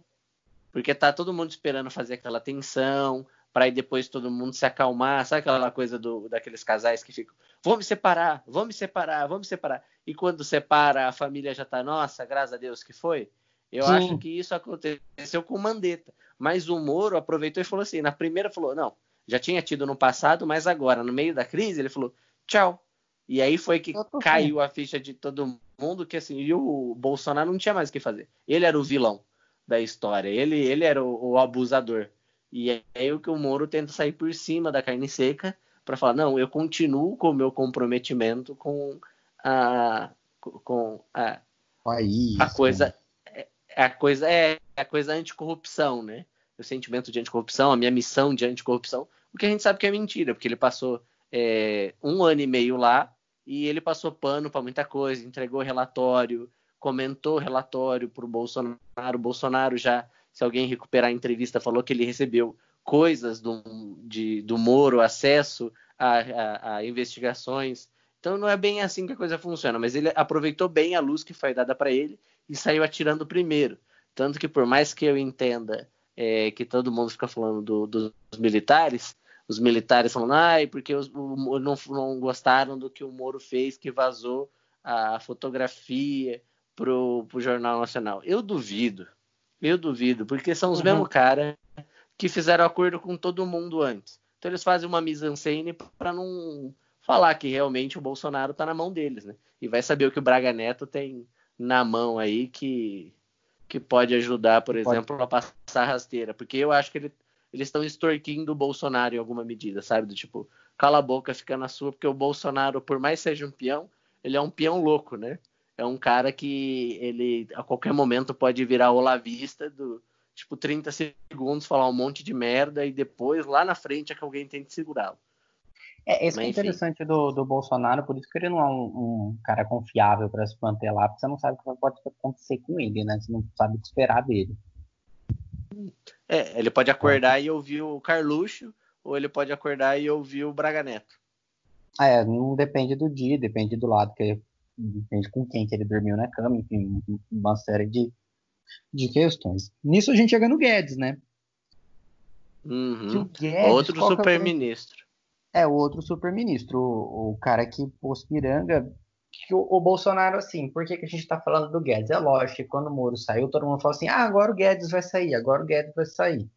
Porque tá todo mundo esperando fazer aquela tensão, para aí depois todo mundo se acalmar. Sabe aquela coisa do, daqueles casais que ficam, vamos separar, vamos separar, vamos separar. E quando separa, a família já tá, nossa, graças a Deus que foi. Eu Sim. acho que isso aconteceu com o Mandetta. Mas o Moro aproveitou e falou assim: na primeira falou, não, já tinha tido no passado, mas agora, no meio da crise, ele falou, tchau. E aí foi que caiu a ficha de todo mundo, que assim, e o Bolsonaro não tinha mais o que fazer. Ele era o vilão da história, ele, ele era o, o abusador. E aí o que o Moro tenta sair por cima da carne seca para falar, não, eu continuo com o meu comprometimento com a com a, País, a coisa a coisa é a coisa anticorrupção, né? O sentimento de anticorrupção, a minha missão de anticorrupção, o que a gente sabe que é mentira, porque ele passou é, um ano e meio lá e ele passou pano para muita coisa, entregou relatório, comentou relatório para o Bolsonaro. O Bolsonaro já, se alguém recuperar a entrevista, falou que ele recebeu coisas do, de, do Moro, acesso a, a, a investigações. Então não é bem assim que a coisa funciona, mas ele aproveitou bem a luz que foi dada para ele e saiu atirando primeiro. Tanto que, por mais que eu entenda é, que todo mundo fica falando do, dos militares, os militares falando, ai, porque os, o, não, não gostaram do que o Moro fez, que vazou a fotografia pro, pro Jornal Nacional. Eu duvido, eu duvido, porque são os uhum. mesmos caras que fizeram acordo com todo mundo antes. Então eles fazem uma mise-en-scène para não falar que realmente o Bolsonaro está na mão deles, né? E vai saber o que o Braga Neto tem na mão aí que, que pode ajudar, por exemplo, pode. a passar rasteira. Porque eu acho que ele, eles estão extorquindo o Bolsonaro em alguma medida, sabe? Do tipo, cala a boca, fica na sua, porque o Bolsonaro, por mais seja um peão, ele é um peão louco, né? É um cara que ele a qualquer momento pode virar olavista do tipo 30 segundos, falar um monte de merda e depois lá na frente é que alguém tem que segurá-lo. É, isso Mas, é interessante do, do Bolsonaro, por isso que ele não é um, um cara confiável para se manter lá, porque você não sabe o que pode acontecer com ele, né? Você não sabe o que esperar dele. É, ele pode acordar é. e ouvir o Carluxo, ou ele pode acordar e ouvir o Braga Neto. Ah, é, não depende do dia, depende do lado, que depende com quem que ele dormiu na cama, enfim, uma série de, de questões. Nisso a gente chega no Guedes, né? Uhum. Guedes, Outro é super-ministro. É, o outro super-ministro, o, o, cara que pôs piranga. O, o, Bolsonaro, assim, por que, que a gente tá falando do Guedes? É lógico que quando o Moro saiu, todo mundo falou assim: ah, agora o Guedes vai sair, agora o Guedes vai sair.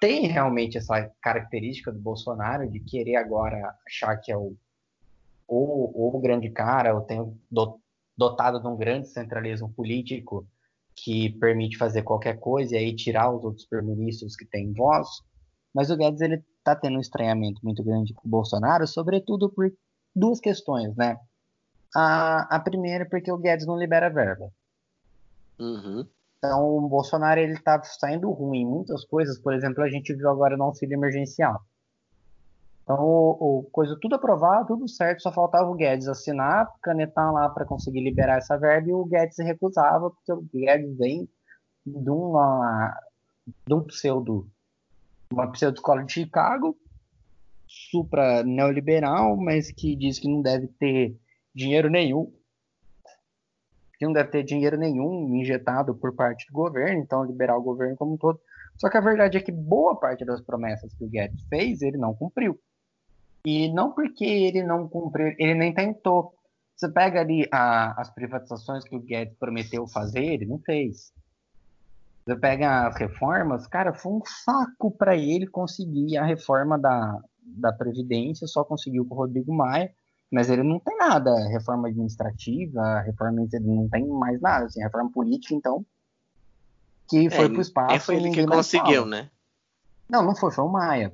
Tem realmente essa característica do Bolsonaro de querer agora achar que é o, o, o grande cara, ou tem dotado de um grande centralismo político que permite fazer qualquer coisa e aí tirar os outros super-ministros que têm voz. Mas o Guedes ele está tendo um estranhamento muito grande com o Bolsonaro, sobretudo por duas questões, né? A, a primeira é porque o Guedes não libera verba. Uhum. Então o Bolsonaro ele está saindo ruim em muitas coisas, por exemplo, a gente viu agora no auxílio emergencial. Então, o, o, coisa tudo aprovado, tudo certo, só faltava o Guedes assinar, canetar lá para conseguir liberar essa verba e o Guedes recusava, porque o Guedes vem de uma de um pseudo uma pseudo-escola de Chicago, supra neoliberal, mas que diz que não deve ter dinheiro nenhum, que não deve ter dinheiro nenhum injetado por parte do governo, então liberar o governo como um todo. Só que a verdade é que boa parte das promessas que o Guedes fez, ele não cumpriu. E não porque ele não cumpriu, ele nem tentou. Você pega ali a, as privatizações que o Guedes prometeu fazer, ele não fez. Você pega as reformas, cara, foi um saco para ele conseguir a reforma da, da Previdência, só conseguiu com o Rodrigo Maia, mas ele não tem nada, reforma administrativa, reforma, ele não tem mais nada, assim, reforma política, então, que foi é, pro espaço. É foi ele que conseguiu, né? Não, não foi, foi o Maia.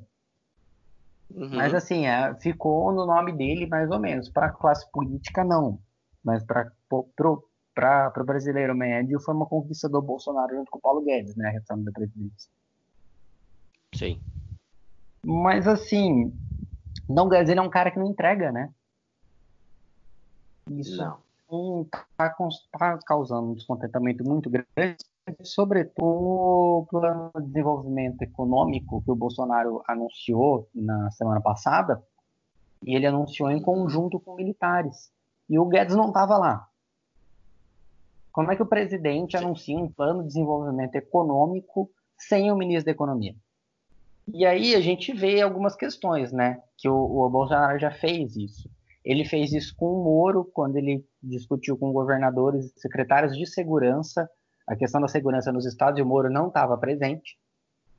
Uhum. Mas assim, é, ficou no nome dele mais ou menos. Para a classe política, não. Mas para para o brasileiro médio foi uma conquista do Bolsonaro junto com o Paulo Guedes, né, a reforma da Previdência. Sim. Mas assim, não Guedes ele é um cara que não entrega, né? Isso está tá causando um descontentamento muito grande, sobretudo o plano de desenvolvimento econômico que o Bolsonaro anunciou na semana passada, e ele anunciou em conjunto com militares. E o Guedes não estava lá. Como é que o presidente anuncia um plano de desenvolvimento econômico sem o ministro da Economia? E aí a gente vê algumas questões, né? Que o, o Bolsonaro já fez isso. Ele fez isso com o Moro, quando ele discutiu com governadores e secretários de segurança a questão da segurança nos estados e o Moro não estava presente.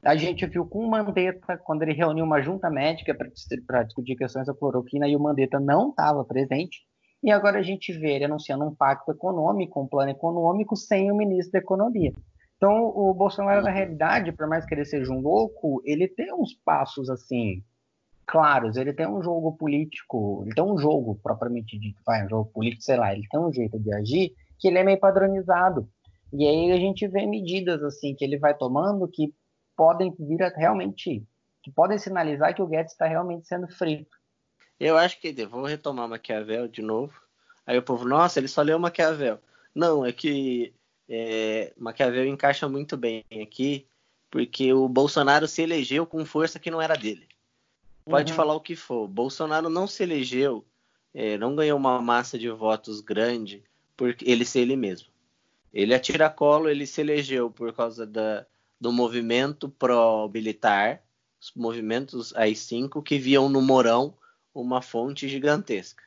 A gente viu com o Mandetta, quando ele reuniu uma junta médica para discutir questões da cloroquina e o Mandetta não estava presente. E agora a gente vê ele anunciando um pacto econômico, um plano econômico, sem o ministro da Economia. Então, o Bolsonaro, na realidade, por mais que ele seja um louco, ele tem uns passos assim claros, ele tem um jogo político, ele tem um jogo propriamente dito, vai, um jogo político, sei lá, ele tem um jeito de agir que ele é meio padronizado. E aí a gente vê medidas assim que ele vai tomando que podem vir a realmente, que podem sinalizar que o Guedes está realmente sendo frito. Eu acho que vou retomar Maquiavel de novo. Aí o povo, nossa, ele só leu Maquiavel. Não, é que é, Maquiavel encaixa muito bem aqui, porque o Bolsonaro se elegeu com força que não era dele. Pode uhum. falar o que for. Bolsonaro não se elegeu, é, não ganhou uma massa de votos grande por ele ser ele mesmo. Ele a tiracolo, ele se elegeu por causa da, do movimento pró-militar, os movimentos AI-5 que viam no Mourão uma fonte gigantesca.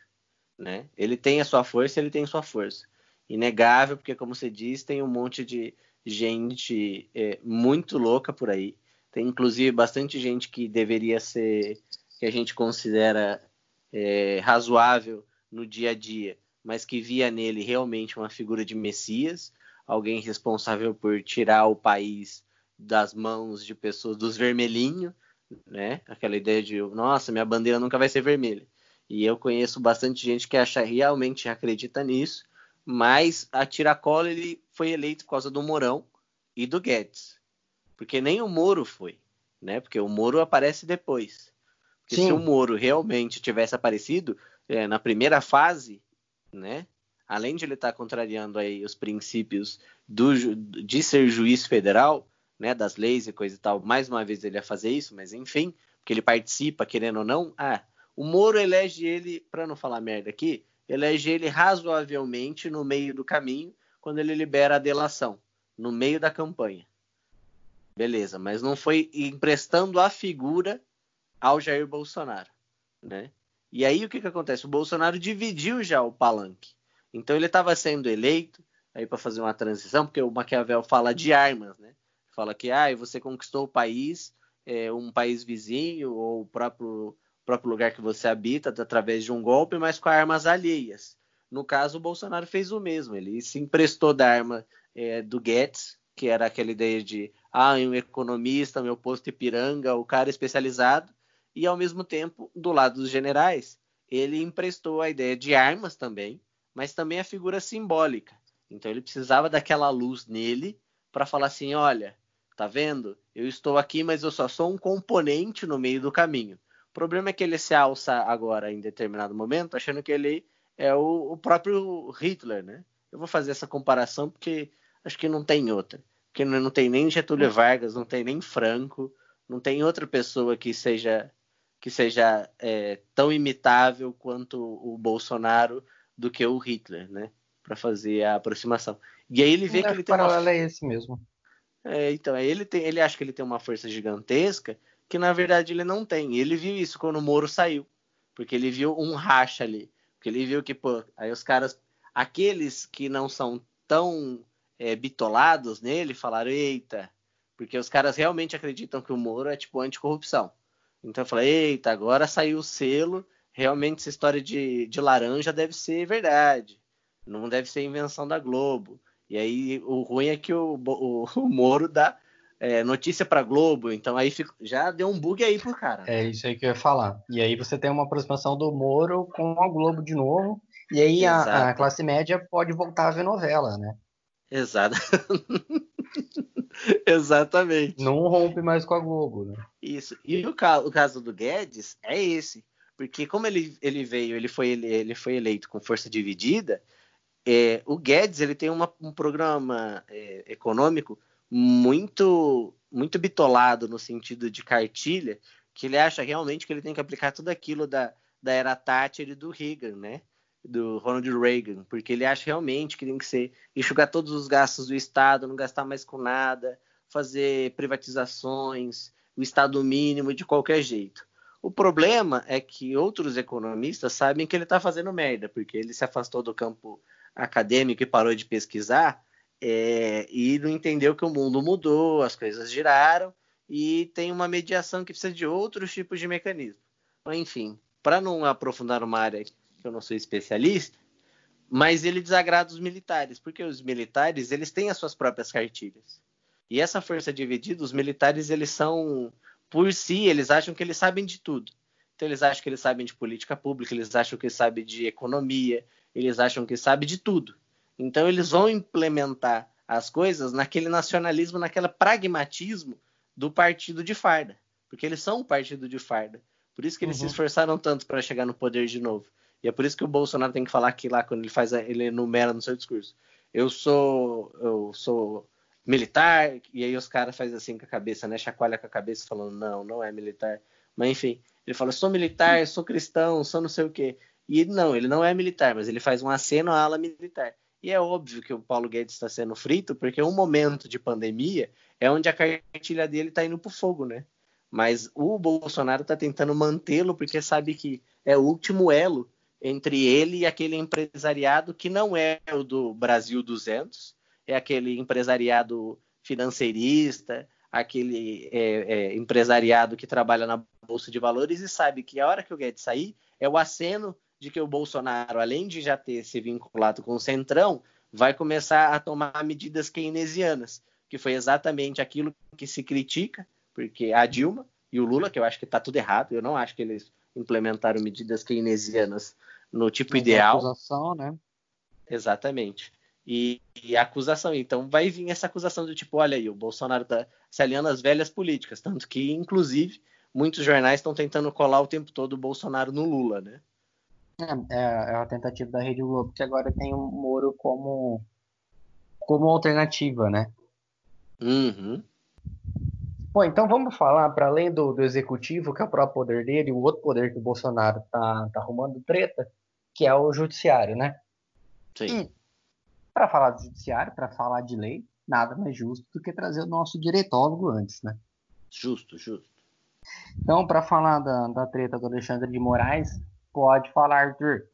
Né? Ele tem a sua força, ele tem sua força. Inegável, porque, como você diz, tem um monte de gente é, muito louca por aí. Tem, inclusive, bastante gente que deveria ser, que a gente considera é, razoável no dia a dia, mas que via nele realmente uma figura de Messias, alguém responsável por tirar o país das mãos de pessoas dos vermelhinhos, né? Aquela ideia de, nossa, minha bandeira nunca vai ser vermelha. E eu conheço bastante gente que acha realmente acredita nisso, mas a Tiracola ele foi eleito por causa do Mourão e do Guedes. Porque nem o Moro foi, né? Porque o Moro aparece depois. Porque Sim. se o Moro realmente tivesse aparecido é, na primeira fase, né? Além de ele estar tá contrariando aí os princípios do, de ser juiz federal, né, das leis e coisa e tal, mais uma vez ele ia fazer isso, mas enfim, porque ele participa, querendo ou não, ah, o Moro elege ele, para não falar merda aqui, elege ele razoavelmente no meio do caminho, quando ele libera a delação, no meio da campanha. Beleza, mas não foi emprestando a figura ao Jair Bolsonaro, né? E aí o que, que acontece? O Bolsonaro dividiu já o palanque. Então ele estava sendo eleito aí para fazer uma transição, porque o Maquiavel fala de armas, né? Fala que ah, você conquistou o país, é, um país vizinho ou o próprio, próprio lugar que você habita através de um golpe, mas com armas alheias. No caso, o Bolsonaro fez o mesmo. Ele se emprestou da arma é, do Guedes, que era aquela ideia de ah, um economista, meu posto Ipiranga, o cara especializado, e ao mesmo tempo, do lado dos generais, ele emprestou a ideia de armas também, mas também a figura simbólica. Então ele precisava daquela luz nele para falar assim, olha, tá vendo? Eu estou aqui, mas eu só sou um componente no meio do caminho. O problema é que ele se alça agora em determinado momento, achando que ele é o, o próprio Hitler, né? Eu vou fazer essa comparação porque acho que não tem outra. Porque não tem nem Getúlio Vargas, não tem nem Franco, não tem outra pessoa que seja que seja é, tão imitável quanto o Bolsonaro do que o Hitler, né? Para fazer a aproximação. E aí ele vê que ele tem uma... é esse mesmo. É, então, ele tem, ele acha que ele tem uma força gigantesca que na verdade ele não tem. Ele viu isso quando o Moro saiu, porque ele viu um racha ali, porque ele viu que pô, aí os caras, aqueles que não são tão é, bitolados nele, falaram eita, porque os caras realmente acreditam que o Moro é tipo anticorrupção. Então eu falei, eita, agora saiu o selo, realmente essa história de, de laranja deve ser verdade, não deve ser invenção da Globo. E aí o ruim é que o, o, [LAUGHS] o Moro dá é, notícia para Globo, então aí fico, já deu um bug aí pro cara. É isso aí que eu ia falar. E aí você tem uma aproximação do Moro com a Globo de novo, e aí a, a, classe média pode voltar a ver novela, né? Exato. [LAUGHS] Exatamente. Não rompe mais com a Globo, né? Isso. E o, o caso do Guedes é esse. Porque como ele, ele veio, ele foi, ele, ele foi eleito com força dividida, é, o Guedes ele tem uma, um programa é, econômico muito muito bitolado no sentido de cartilha, que ele acha realmente que ele tem que aplicar tudo aquilo da, da era Thatcher e do Reagan, né? Do Ronald Reagan, porque ele acha realmente que tem que ser enxugar todos os gastos do Estado, não gastar mais com nada, fazer privatizações, o Estado mínimo de qualquer jeito. O problema é que outros economistas sabem que ele está fazendo merda, porque ele se afastou do campo acadêmico e parou de pesquisar é, e não entendeu que o mundo mudou, as coisas giraram e tem uma mediação que precisa de outros tipos de mecanismo. Enfim, para não aprofundar uma área que eu não sou especialista, mas ele desagrada os militares, porque os militares eles têm as suas próprias cartilhas. E essa força dividida, os militares eles são por si, eles acham que eles sabem de tudo. Então eles acham que eles sabem de política pública, eles acham que eles sabem de economia, eles acham que sabem de tudo. Então eles vão implementar as coisas naquele nacionalismo, naquele pragmatismo do partido de farda, porque eles são um partido de farda. Por isso que eles uhum. se esforçaram tanto para chegar no poder de novo. E é por isso que o Bolsonaro tem que falar aqui lá quando ele faz a, ele enumera no seu discurso. Eu sou eu sou militar e aí os caras fazem assim com a cabeça, né? Chacoalha com a cabeça falando não, não é militar. Mas enfim, ele fala sou militar, sou cristão, sou não sei o quê. E não, ele não é militar, mas ele faz um aceno à ala militar. E é óbvio que o Paulo Guedes está sendo frito, porque um momento de pandemia é onde a cartilha dele está indo para o fogo, né? Mas o Bolsonaro está tentando mantê-lo porque sabe que é o último elo entre ele e aquele empresariado que não é o do Brasil 200, é aquele empresariado financeirista, aquele é, é, empresariado que trabalha na Bolsa de Valores e sabe que a hora que o Guedes sair é o aceno de que o Bolsonaro, além de já ter se vinculado com o Centrão, vai começar a tomar medidas keynesianas, que foi exatamente aquilo que se critica, porque a Dilma e o Lula, que eu acho que está tudo errado, eu não acho que eles implementaram medidas keynesianas no tipo Mas ideal. Acusação, né? Exatamente. E, e, a acusação, então vai vir essa acusação do tipo, olha aí, o Bolsonaro está se aliando às velhas políticas, tanto que, inclusive, muitos jornais estão tentando colar o tempo todo o Bolsonaro no Lula, né? É, é, é a tentativa da Rede Globo, que agora tem o Moro como, como alternativa, né? Uhum. Bom, então vamos falar, para além do, do executivo, que é o próprio poder dele, o outro poder que o Bolsonaro tá, tá arrumando treta, que é o judiciário, né? Sim. Para falar do judiciário, para falar de lei, nada mais justo do que trazer o nosso direitólogo antes, né? Justo, justo. Então, para falar da, da treta do Alexandre de Moraes, Pode falar, Arthur.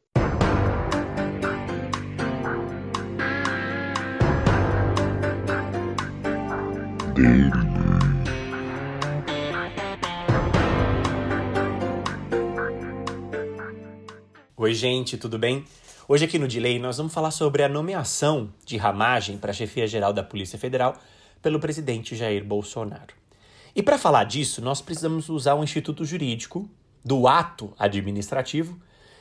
Oi, gente, tudo bem? Hoje aqui no Delay nós vamos falar sobre a nomeação de ramagem para chefia geral da Polícia Federal pelo presidente Jair Bolsonaro. E para falar disso, nós precisamos usar um instituto jurídico do ato administrativo,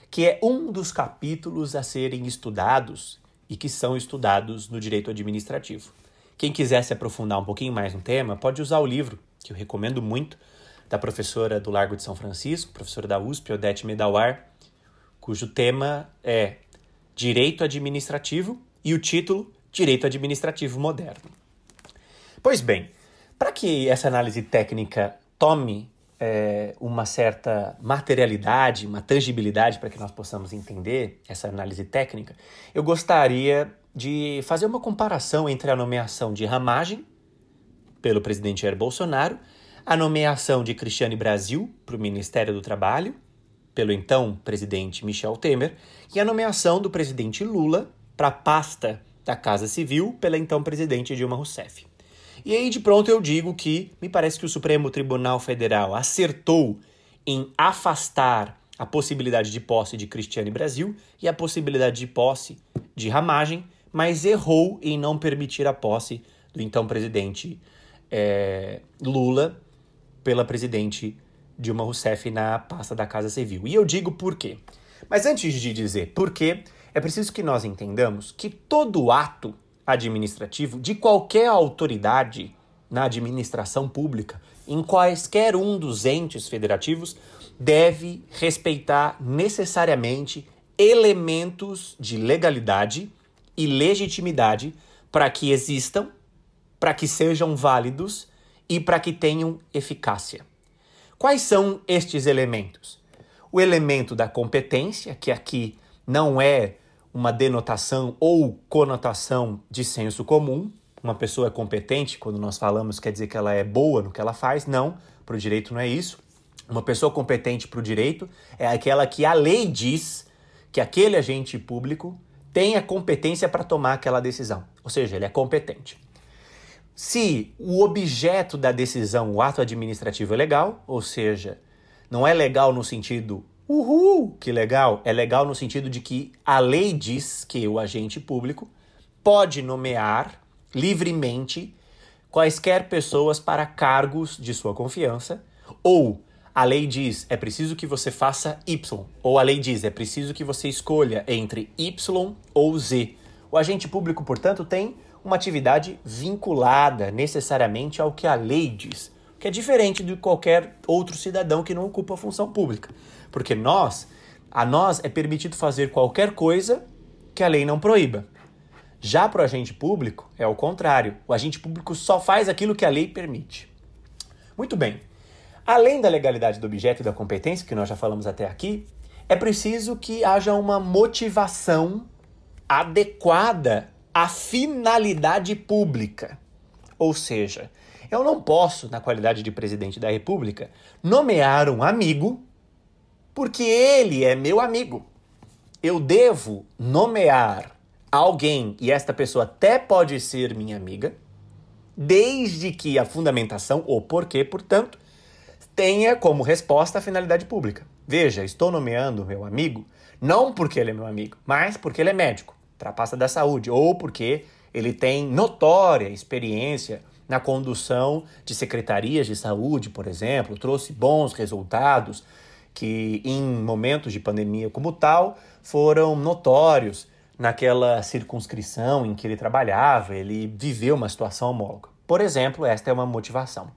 que é um dos capítulos a serem estudados e que são estudados no direito administrativo. Quem quiser se aprofundar um pouquinho mais no tema, pode usar o livro, que eu recomendo muito, da professora do Largo de São Francisco, professora da USP, Odete Medawar, cujo tema é Direito Administrativo e o título Direito Administrativo Moderno. Pois bem, para que essa análise técnica tome é, uma certa materialidade, uma tangibilidade para que nós possamos entender essa análise técnica, eu gostaria de fazer uma comparação entre a nomeação de Ramagem pelo presidente Jair Bolsonaro, a nomeação de Cristiane Brasil para o Ministério do Trabalho pelo então presidente Michel Temer e a nomeação do presidente Lula para a pasta da Casa Civil pela então presidente Dilma Rousseff. E aí de pronto eu digo que me parece que o Supremo Tribunal Federal acertou em afastar a possibilidade de posse de Cristiane Brasil e a possibilidade de posse de Ramagem, mas errou em não permitir a posse do então presidente é, Lula pela presidente Dilma Rousseff na pasta da Casa Civil. E eu digo por quê. Mas antes de dizer por quê, é preciso que nós entendamos que todo ato administrativo de qualquer autoridade na administração pública, em quaisquer um dos entes federativos, deve respeitar necessariamente elementos de legalidade e legitimidade para que existam, para que sejam válidos e para que tenham eficácia. Quais são estes elementos? O elemento da competência, que aqui não é uma denotação ou conotação de senso comum. Uma pessoa é competente, quando nós falamos, quer dizer que ela é boa no que ela faz. Não, para o direito não é isso. Uma pessoa competente para o direito é aquela que a lei diz que aquele agente público tem a competência para tomar aquela decisão. Ou seja, ele é competente. Se o objeto da decisão, o ato administrativo é legal, ou seja, não é legal no sentido Uhul, que legal! É legal no sentido de que a lei diz que o agente público pode nomear livremente quaisquer pessoas para cargos de sua confiança, ou a lei diz é preciso que você faça Y, ou a lei diz é preciso que você escolha entre Y ou Z. O agente público, portanto, tem uma atividade vinculada necessariamente ao que a lei diz, que é diferente de qualquer outro cidadão que não ocupa função pública. Porque nós, a nós é permitido fazer qualquer coisa que a lei não proíba. Já para o agente público, é o contrário. O agente público só faz aquilo que a lei permite. Muito bem. Além da legalidade do objeto e da competência, que nós já falamos até aqui, é preciso que haja uma motivação adequada à finalidade pública. Ou seja, eu não posso, na qualidade de presidente da República, nomear um amigo porque ele é meu amigo. Eu devo nomear alguém, e esta pessoa até pode ser minha amiga, desde que a fundamentação, ou porquê, portanto, tenha como resposta a finalidade pública. Veja, estou nomeando meu amigo não porque ele é meu amigo, mas porque ele é médico, trapaça da saúde, ou porque ele tem notória experiência na condução de secretarias de saúde, por exemplo, trouxe bons resultados que, em momentos de pandemia como tal, foram notórios naquela circunscrição em que ele trabalhava, ele viveu uma situação homóloga. Por exemplo, esta é uma motivação.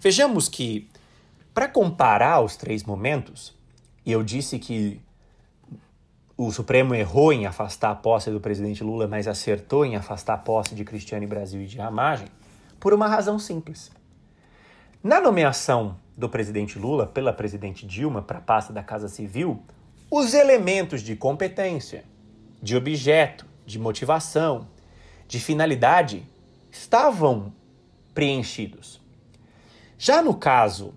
Vejamos que, para comparar os três momentos, e eu disse que o Supremo errou em afastar a posse do presidente Lula, mas acertou em afastar a posse de Cristiane Brasil e de Ramagem, por uma razão simples. Na nomeação do presidente Lula pela presidente Dilma para a pasta da Casa Civil, os elementos de competência, de objeto, de motivação, de finalidade estavam preenchidos. Já no caso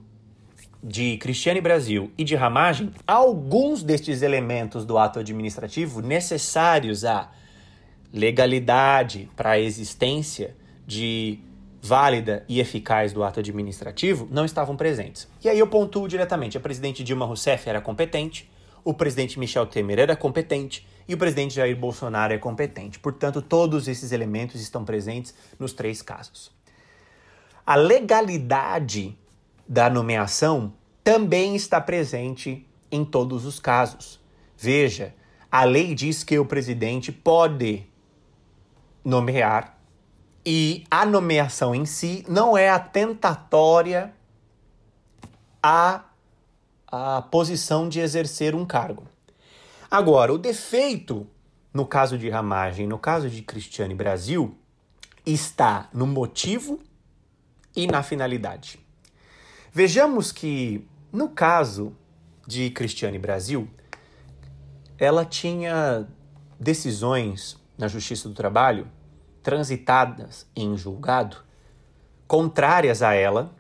de Cristiane Brasil e de Ramagem, alguns destes elementos do ato administrativo necessários à legalidade para a existência de válida e eficaz do ato administrativo não estavam presentes. E aí eu pontuo diretamente: a presidente Dilma Rousseff era competente, o presidente Michel Temer era competente e o presidente Jair Bolsonaro é competente. Portanto, todos esses elementos estão presentes nos três casos. A legalidade da nomeação também está presente em todos os casos. Veja, a lei diz que o presidente pode nomear e a nomeação em si não é atentatória à, à posição de exercer um cargo. Agora, o defeito no caso de Ramagem, no caso de Cristiane Brasil, está no motivo e na finalidade. Vejamos que, no caso de Cristiane Brasil, ela tinha decisões na Justiça do Trabalho transitadas em julgado contrárias a ela.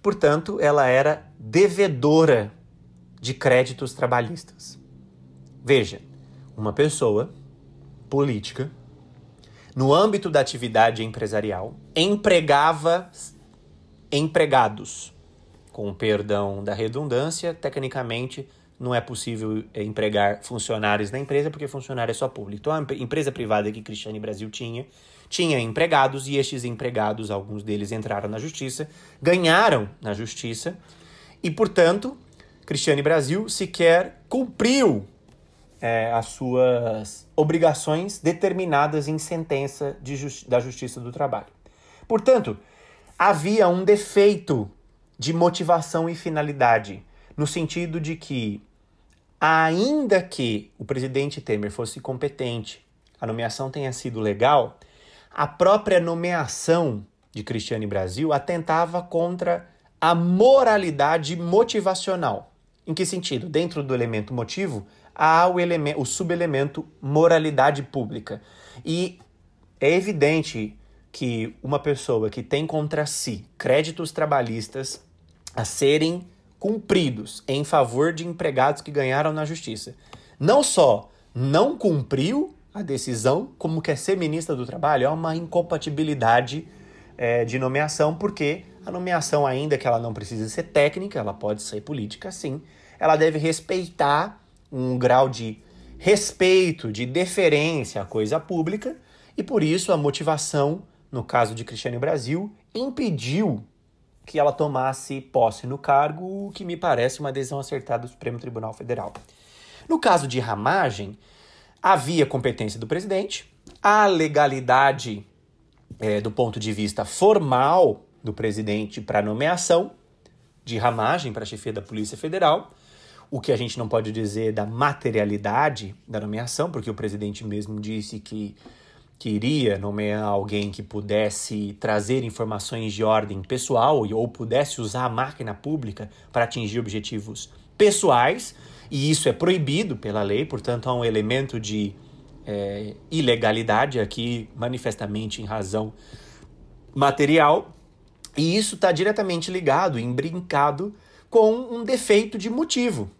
Portanto, ela era devedora de créditos trabalhistas. Veja, uma pessoa política, no âmbito da atividade empresarial, empregava empregados. Com perdão da redundância, tecnicamente não é possível eh, empregar funcionários na empresa porque funcionário é só público. Então, a empresa privada que Cristiane Brasil tinha, tinha empregados e estes empregados, alguns deles entraram na justiça, ganharam na justiça e, portanto, Cristiane Brasil sequer cumpriu é, as suas obrigações determinadas em sentença justi da Justiça do Trabalho. Portanto, havia um defeito de motivação e finalidade, no sentido de que, ainda que o presidente Temer fosse competente, a nomeação tenha sido legal, a própria nomeação de Cristiane Brasil atentava contra a moralidade motivacional. Em que sentido? Dentro do elemento motivo, há o, elemento, o subelemento moralidade pública. E é evidente que uma pessoa que tem contra si créditos trabalhistas a serem cumpridos em favor de empregados que ganharam na justiça, não só não cumpriu a decisão, como quer ser ministra do Trabalho, é uma incompatibilidade é, de nomeação, porque a nomeação, ainda que ela não precise ser técnica, ela pode ser política sim, ela deve respeitar um grau de respeito, de deferência à coisa pública, e por isso a motivação, no caso de Cristiane Brasil, impediu que ela tomasse posse no cargo, o que me parece uma decisão acertada do Supremo Tribunal Federal. No caso de ramagem, havia competência do presidente, a legalidade é, do ponto de vista formal do presidente para nomeação de ramagem para a chefia da Polícia Federal, o que a gente não pode dizer da materialidade da nomeação, porque o presidente mesmo disse que queria nomear alguém que pudesse trazer informações de ordem pessoal ou pudesse usar a máquina pública para atingir objetivos pessoais, e isso é proibido pela lei, portanto, há um elemento de é, ilegalidade aqui, manifestamente em razão material, e isso está diretamente ligado, embrincado com um defeito de motivo.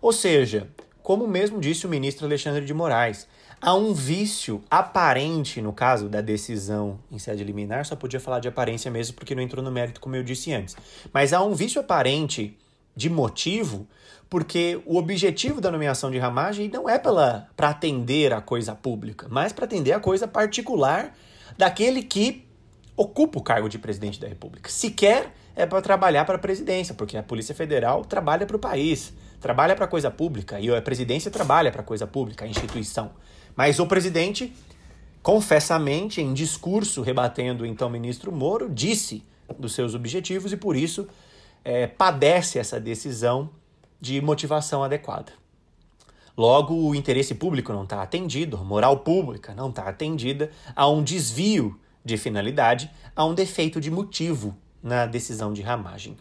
Ou seja, como mesmo disse o ministro Alexandre de Moraes. Há um vício aparente no caso da decisão em sede liminar, só podia falar de aparência mesmo porque não entrou no mérito, como eu disse antes. Mas há um vício aparente de motivo, porque o objetivo da nomeação de Ramagem não é para atender a coisa pública, mas para atender a coisa particular daquele que ocupa o cargo de presidente da República. Sequer é para trabalhar para a presidência, porque a Polícia Federal trabalha para o país, trabalha para a coisa pública, e a presidência trabalha para a coisa pública, a instituição. Mas o presidente, confessamente, em discurso rebatendo o então ministro Moro, disse dos seus objetivos e por isso é, padece essa decisão de motivação adequada. Logo, o interesse público não está atendido, a moral pública não está atendida, há um desvio de finalidade, há um defeito de motivo na decisão de ramagem.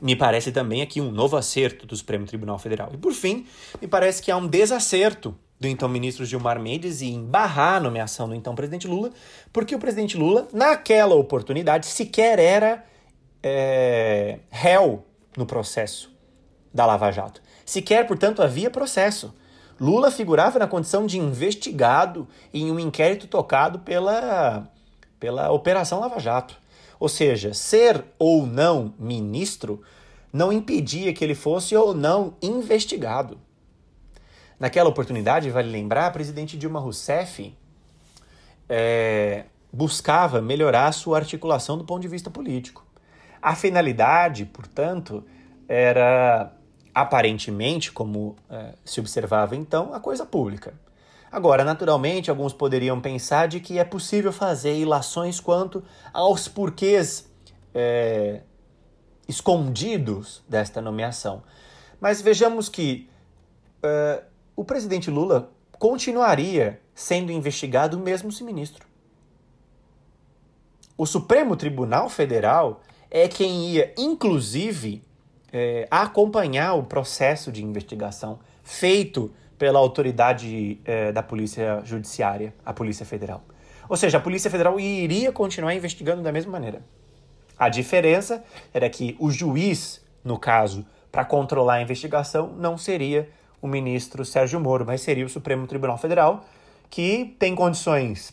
Me parece também aqui um novo acerto do Supremo Tribunal Federal. E por fim, me parece que há um desacerto do então ministro Gilmar Mendes em barrar a nomeação do então presidente Lula, porque o presidente Lula, naquela oportunidade, sequer era é, réu no processo da Lava Jato. Sequer, portanto, havia processo. Lula figurava na condição de investigado em um inquérito tocado pela, pela Operação Lava Jato. Ou seja, ser ou não ministro não impedia que ele fosse ou não investigado. Naquela oportunidade, vale lembrar, a presidente Dilma Rousseff é, buscava melhorar sua articulação do ponto de vista político. A finalidade, portanto, era aparentemente, como é, se observava então, a coisa pública. Agora, naturalmente, alguns poderiam pensar de que é possível fazer ilações quanto aos porquês é, escondidos desta nomeação. Mas vejamos que é, o presidente Lula continuaria sendo investigado mesmo se ministro. O Supremo Tribunal Federal é quem ia, inclusive, é, acompanhar o processo de investigação feito pela autoridade é, da Polícia Judiciária, a Polícia Federal. Ou seja, a Polícia Federal iria continuar investigando da mesma maneira. A diferença era que o juiz, no caso, para controlar a investigação, não seria o ministro Sérgio Moro, mas seria o Supremo Tribunal Federal, que tem condições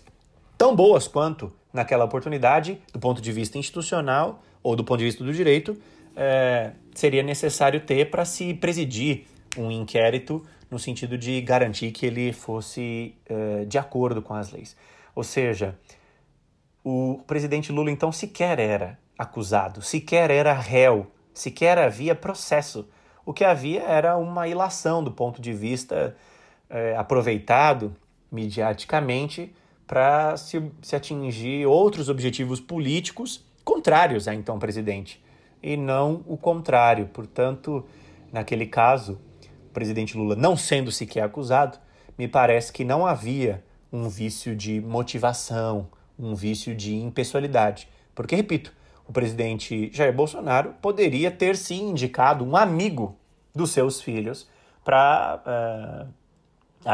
tão boas quanto naquela oportunidade, do ponto de vista institucional ou do ponto de vista do direito, é, seria necessário ter para se presidir um inquérito no sentido de garantir que ele fosse uh, de acordo com as leis. Ou seja, o presidente Lula então sequer era acusado, sequer era réu, sequer havia processo. O que havia era uma ilação do ponto de vista uh, aproveitado mediaticamente para se, se atingir outros objetivos políticos contrários a então presidente, e não o contrário. Portanto, naquele caso, presidente Lula não sendo sequer acusado, me parece que não havia um vício de motivação, um vício de impessoalidade. Porque, repito, o presidente Jair Bolsonaro poderia ter sim indicado um amigo dos seus filhos para uh,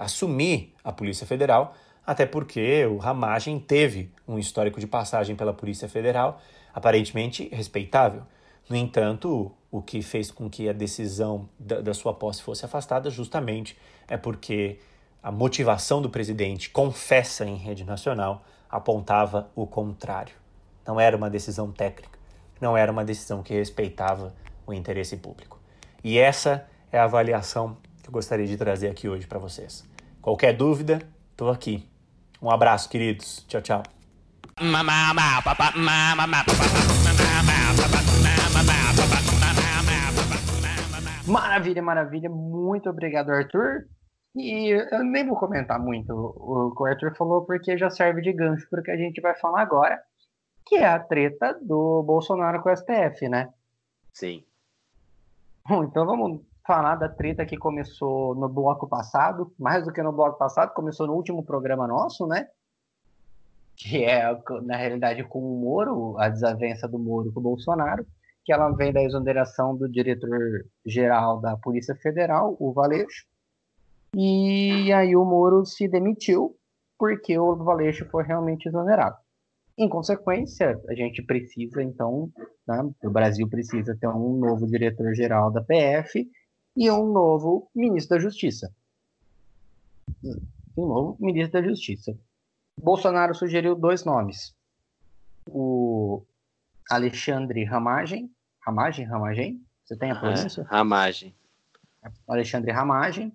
assumir a Polícia Federal, até porque o Ramagem teve um histórico de passagem pela Polícia Federal aparentemente respeitável. No entanto, o que fez com que a decisão da, da sua posse fosse afastada justamente é porque a motivação do presidente, confessa em rede nacional, apontava o contrário. Não era uma decisão técnica, não era uma decisão que respeitava o interesse público. E essa é a avaliação que eu gostaria de trazer aqui hoje para vocês. Qualquer dúvida, estou aqui. Um abraço, queridos. Tchau, tchau. Maravilha, maravilha. Muito obrigado, Arthur. E eu nem vou comentar muito o que o Arthur falou, porque já serve de gancho para o que a gente vai falar agora, que é a treta do Bolsonaro com o STF, né? Sim. Bom, então vamos falar da treta que começou no bloco passado, mais do que no bloco passado, começou no último programa nosso, né? Que é, na realidade, com o Moro, a desavença do Moro com o Bolsonaro que ela vem da exoneração do diretor-geral da Polícia Federal, o Valeixo, e aí o Moro se demitiu porque o Valeixo foi realmente exonerado. Em consequência, a gente precisa, então, né, o Brasil precisa ter um novo diretor-geral da PF, e um novo ministro da Justiça. Um novo ministro da Justiça. Bolsonaro sugeriu dois nomes. O Alexandre Ramagem. Ramagem? Ramagem? Você tem a pronúncia? É, Ramagem. Alexandre Ramagem.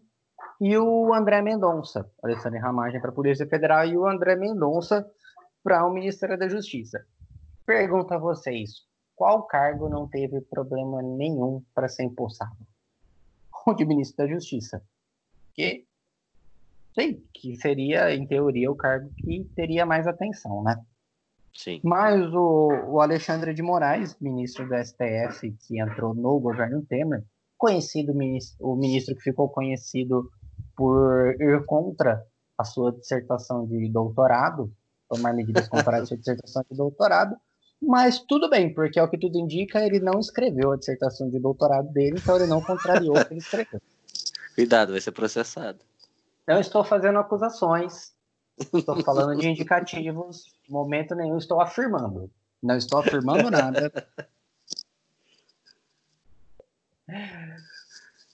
E o André Mendonça. Alexandre Ramagem para a Polícia Federal e o André Mendonça para o Ministério da Justiça. Pergunto a vocês: qual cargo não teve problema nenhum para ser empossado? O de Ministro da Justiça. Que sei que seria, em teoria, o cargo que teria mais atenção, né? Sim. Mas o, o Alexandre de Moraes, ministro do STF, que entrou no governo Temer, conhecido o ministro que ficou conhecido por ir contra a sua dissertação de doutorado, tomar medidas a sua [LAUGHS] dissertação de doutorado, mas tudo bem, porque é o que tudo indica, ele não escreveu a dissertação de doutorado dele, então ele não contrariou o que ele escreveu. Cuidado, vai ser processado. Não estou fazendo acusações, estou falando de indicativos, momento nenhum estou afirmando. Não estou afirmando nada.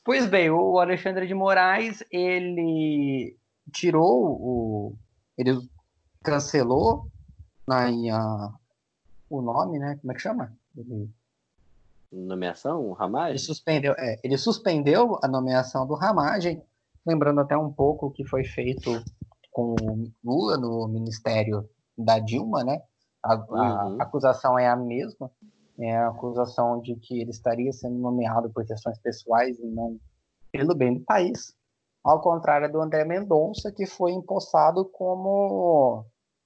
Pois bem, o Alexandre de Moraes, ele tirou o. Ele cancelou na, a, o nome, né? Como é que chama? Ele, Nomeação? Ramagem? Ele suspendeu, é, ele suspendeu a nomeação do Ramagem, lembrando até um pouco o que foi feito com o Lula no ministério da Dilma, né? A, a Uhum. acusação é a mesma, é a acusação de que ele estaria sendo nomeado por questões pessoais e não pelo bem do país. Ao contrário do André Mendonça, que foi empossado como,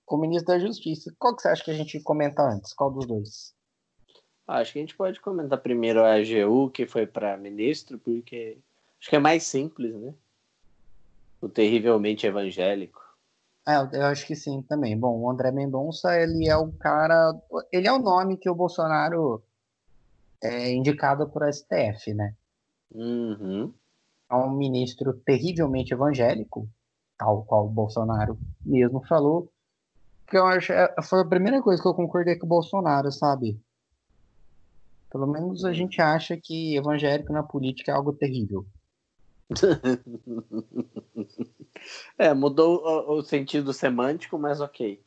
como ministro da Justiça. Qual que você acha que a gente comenta antes? Qual dos dois? Ah, Acho que a gente pode comentar primeiro a AGU, que foi para ministro, porque acho que é mais simples, né? O terrivelmente evangélico. É, eu- eu acho que sim também. Bom, o André Mendonça, ele é o cara. Ele é o nome que o Bolsonaro é indicado por STF, né? Uhum. É um ministro terrivelmente evangélico, tal qual o Bolsonaro mesmo falou. Que eu acho. é- Foi a primeira coisa que eu concordei com o Bolsonaro, sabe? Pelo menos a gente acha que evangélico na política é algo terrível. [LAUGHS] É, mudou o, o sentido semântico, mas ok.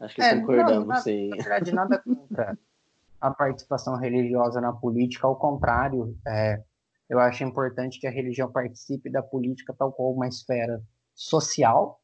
Acho que É, não, concordamos, na- sim. Na verdade, nada contra [LAUGHS] a participação religiosa na política, ao contrário, é, eu acho importante que a religião participe da política tal qual uma esfera social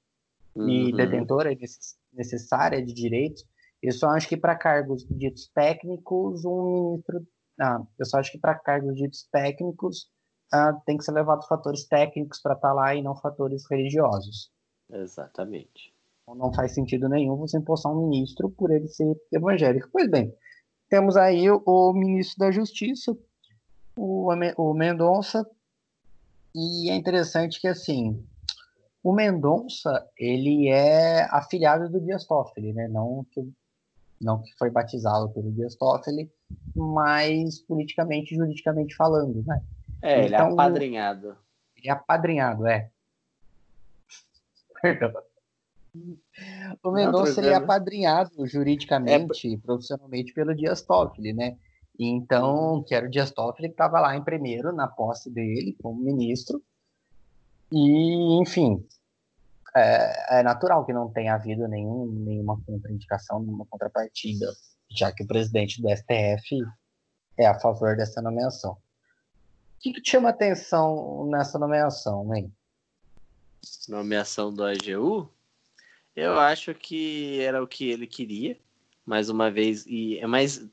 e Uhum. detentora necess- necessária de direitos. Eu só acho que para cargos ditos técnicos, um ministro. Ah, eu só acho que para cargos ditos técnicos ah, tem que ser levado fatores técnicos para estar lá e não fatores religiosos. Exatamente. Então, não faz sentido nenhum você empossar um ministro por ele ser evangélico. Pois bem, temos aí o, o ministro da Justiça, o, o Mendonça, e é interessante que, assim, o Mendonça, ele é afiliado do Dias Toffoli, né? Não que, não que foi batizado pelo Dias Toffoli, mas politicamente e juridicamente falando, né? É, ele é Então, apadrinhado. Ele é apadrinhado, é. Perdão. O Mendonça ele é apadrinhado juridicamente e profissionalmente pelo Dias Toffoli, né? Então, que era o Dias Toffoli que estava lá em primeiro, na posse dele, como ministro. E, enfim, é, é natural que não tenha havido nenhum, nenhuma contraindicação, nenhuma contrapartida, já que o presidente do STF é a favor dessa nomeação. O que, que te chama atenção nessa nomeação, hein? Nomeação do AGU, eu acho que era o que ele queria, mais uma vez. E é mais.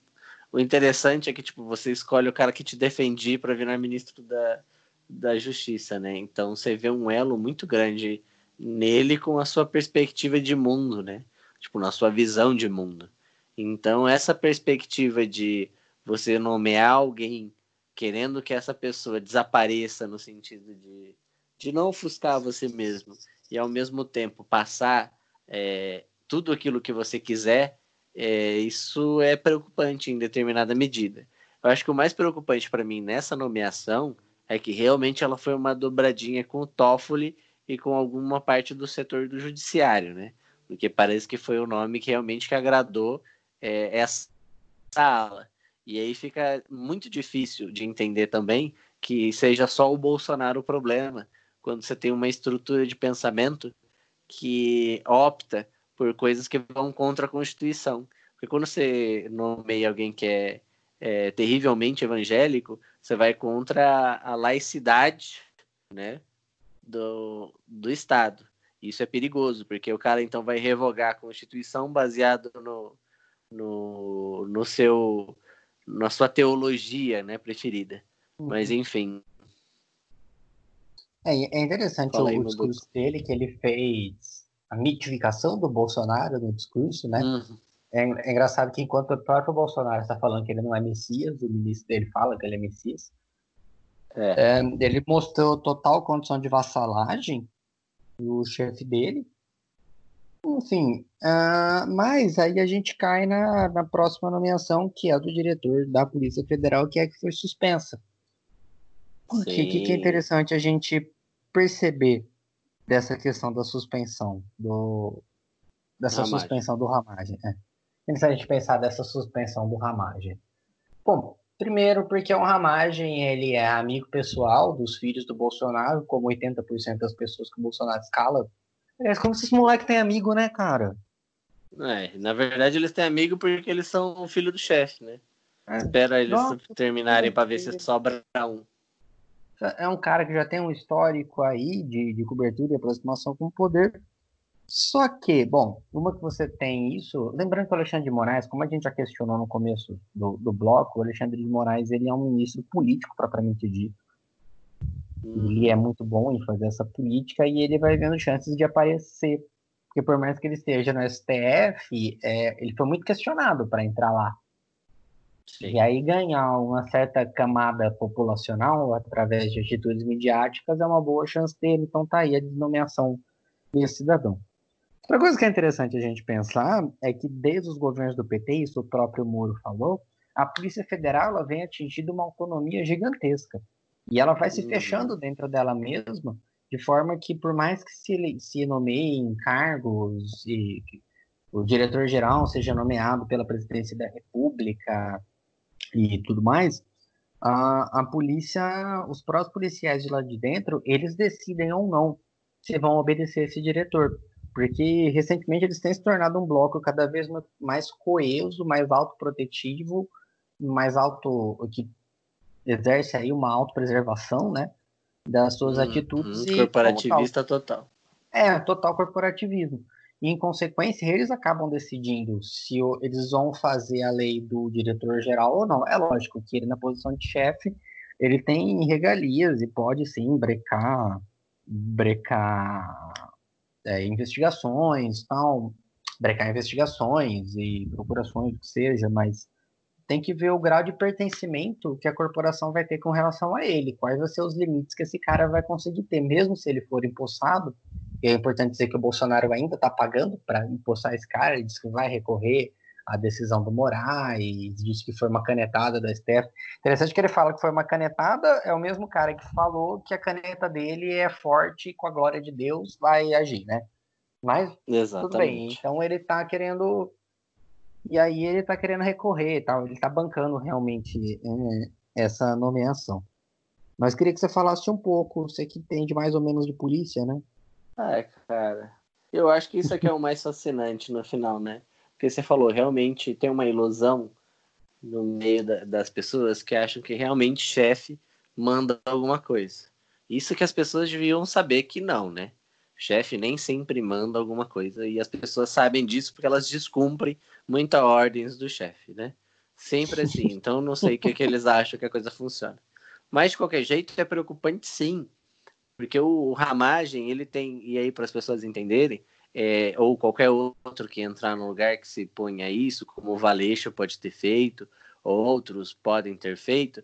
O interessante é que tipo, você escolhe o cara que te defendia para virar ministro da, da Justiça, né? Então você vê um elo muito grande nele com a sua perspectiva de mundo, né? Tipo, na sua visão de mundo. Então, essa perspectiva de você nomear alguém querendo que essa pessoa desapareça no sentido de, de não ofuscar você mesmo e ao mesmo tempo passar é, tudo aquilo que você quiser, é, isso é preocupante em determinada medida. Eu acho que o mais preocupante para mim nessa nomeação é que realmente ela foi uma dobradinha com o Toffoli e com alguma parte do setor do judiciário, né? Porque parece que foi o nome que realmente que agradou é, essa ala. E aí fica muito difícil de entender também que seja só o Bolsonaro o problema, quando você tem uma estrutura de pensamento que opta por coisas que vão contra a Constituição. Porque quando você nomeia alguém que é, é terrivelmente evangélico, você vai contra a laicidade né, do, do Estado. Isso é perigoso, porque o cara então vai revogar a Constituição baseado no, no, no seu na sua teologia né, preferida. Uhum. Mas enfim. É, é interessante o, o discurso dele, que ele fez a mitificação do Bolsonaro no discurso, né? Uhum. É, é, engraçado que enquanto o próprio Bolsonaro está falando que ele não é Messias, o ministro dele fala que ele é Messias, é. É, ele mostrou total condição de vassalagem o chefe dele. Enfim, uh, mas aí a gente cai na, na próxima nomeação, que é do diretor da Polícia Federal, que é que foi suspensa. O que, que é interessante a gente perceber dessa questão da suspensão do dessa Ramagem. suspensão do Ramagem. É. Interessante a gente pensar dessa suspensão do Ramagem. Bom, primeiro porque o Ramagem ele é amigo pessoal dos filhos do Bolsonaro, como 80% das pessoas que o Bolsonaro escala. É como se esse moleque tem amigo, né, cara? É, na verdade eles têm amigo porque eles são o filho do chefe, né? É. Espera eles Nossa, terminarem para ver se sobra um é um cara que já tem um histórico aí de, de cobertura e aproximação com o poder. Só que, bom, uma que você tem isso, lembrando que o Alexandre de Moraes, como a gente já questionou no começo do, do bloco, o Alexandre de Moraes ele é um ministro político, propriamente dito. Ele é muito bom em fazer essa política e ele vai vendo chances de aparecer. Porque por mais que ele esteja no STF, é, ele foi muito questionado para entrar lá. Sim. E aí ganhar uma certa camada populacional através de atitudes midiáticas é uma boa chance dele. Então tá aí a desnomeação desse cidadão. Outra coisa que é interessante a gente pensar é que desde os governos do PT, isso o próprio Moro falou, a Polícia Federal ela vem atingindo uma autonomia gigantesca. E ela vai se uhum. fechando dentro dela mesma, de forma que por mais que se, se nomeiem cargos e o diretor-geral seja nomeado pela presidência da República, e tudo mais, a, a polícia, os próprios policiais de lá de dentro, eles decidem ou não se vão obedecer esse diretor. Porque recentemente eles têm se tornado um bloco cada vez mais coeso, mais autoprotetivo, mais auto. que exerce aí uma autopreservação, né? Das suas hum, atitudes. Hum, corporativista total. É, total corporativismo. E, em consequência, eles acabam decidindo se eles vão fazer a lei do diretor-geral ou não. É lógico que ele, na posição de chefe, ele tem regalias e pode, sim, brecar, brecar é, investigações, tal, brecar investigações e procurações, o que seja, mas tem que ver o grau de pertencimento que a corporação vai ter com relação a ele, quais vão ser os limites que esse cara vai conseguir ter, mesmo se ele for empossado, e é importante dizer que o Bolsonaro ainda está pagando para empossar esse cara, ele disse que vai recorrer à decisão do Moraes, disse que foi uma canetada da STF. Interessante que ele fala que foi uma canetada, é o mesmo cara que falou que a caneta dele é forte e com a glória de Deus vai agir, né? Mas Exatamente. tudo bem, então ele está querendo e aí ele está querendo recorrer e tal, ele está bancando realmente é, essa nomeação. Mas queria que você falasse um pouco, você que entende mais ou menos de polícia, né? Ah, cara. Eu acho que isso aqui é o mais fascinante no final, né? Porque você falou, realmente tem uma ilusão no meio da, das pessoas que acham que realmente chefe manda alguma coisa. Isso que as pessoas deviam saber que não, né? Chefe nem sempre manda alguma coisa e as pessoas sabem disso porque elas descumprem muitas ordens do chefe, né? Sempre assim. [LAUGHS] Então não sei o que, que eles acham que a coisa funciona. Mas de qualquer jeito é preocupante sim porque o, Ramagem, ele tem, e aí para as pessoas entenderem, é, ou qualquer outro que entrar no lugar que se ponha isso, como o Valeixo pode ter feito, ou outros podem ter feito,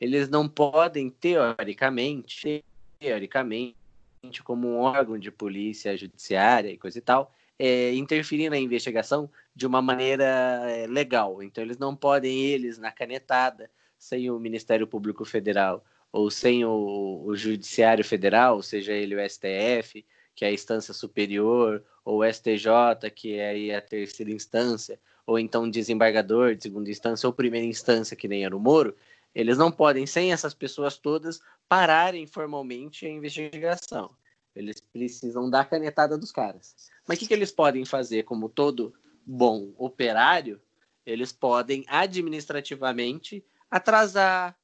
eles não podem, teoricamente, teoricamente, como um órgão de polícia judiciária e coisa e tal, é, interferir na investigação de uma maneira é, legal. Então, eles não podem, eles, na canetada, sem o Ministério Público Federal ou sem o, o Judiciário Federal, seja ele o STF, que é a instância superior, ou STJ, que é a terceira instância, ou então desembargador de segunda instância ou primeira instância, que nem era o Moro, eles não podem, sem essas pessoas todas, pararem formalmente a investigação. Eles precisam dar canetada dos caras. Mas o que, que eles podem fazer, como todo bom operário? Eles podem administrativamente atrasar,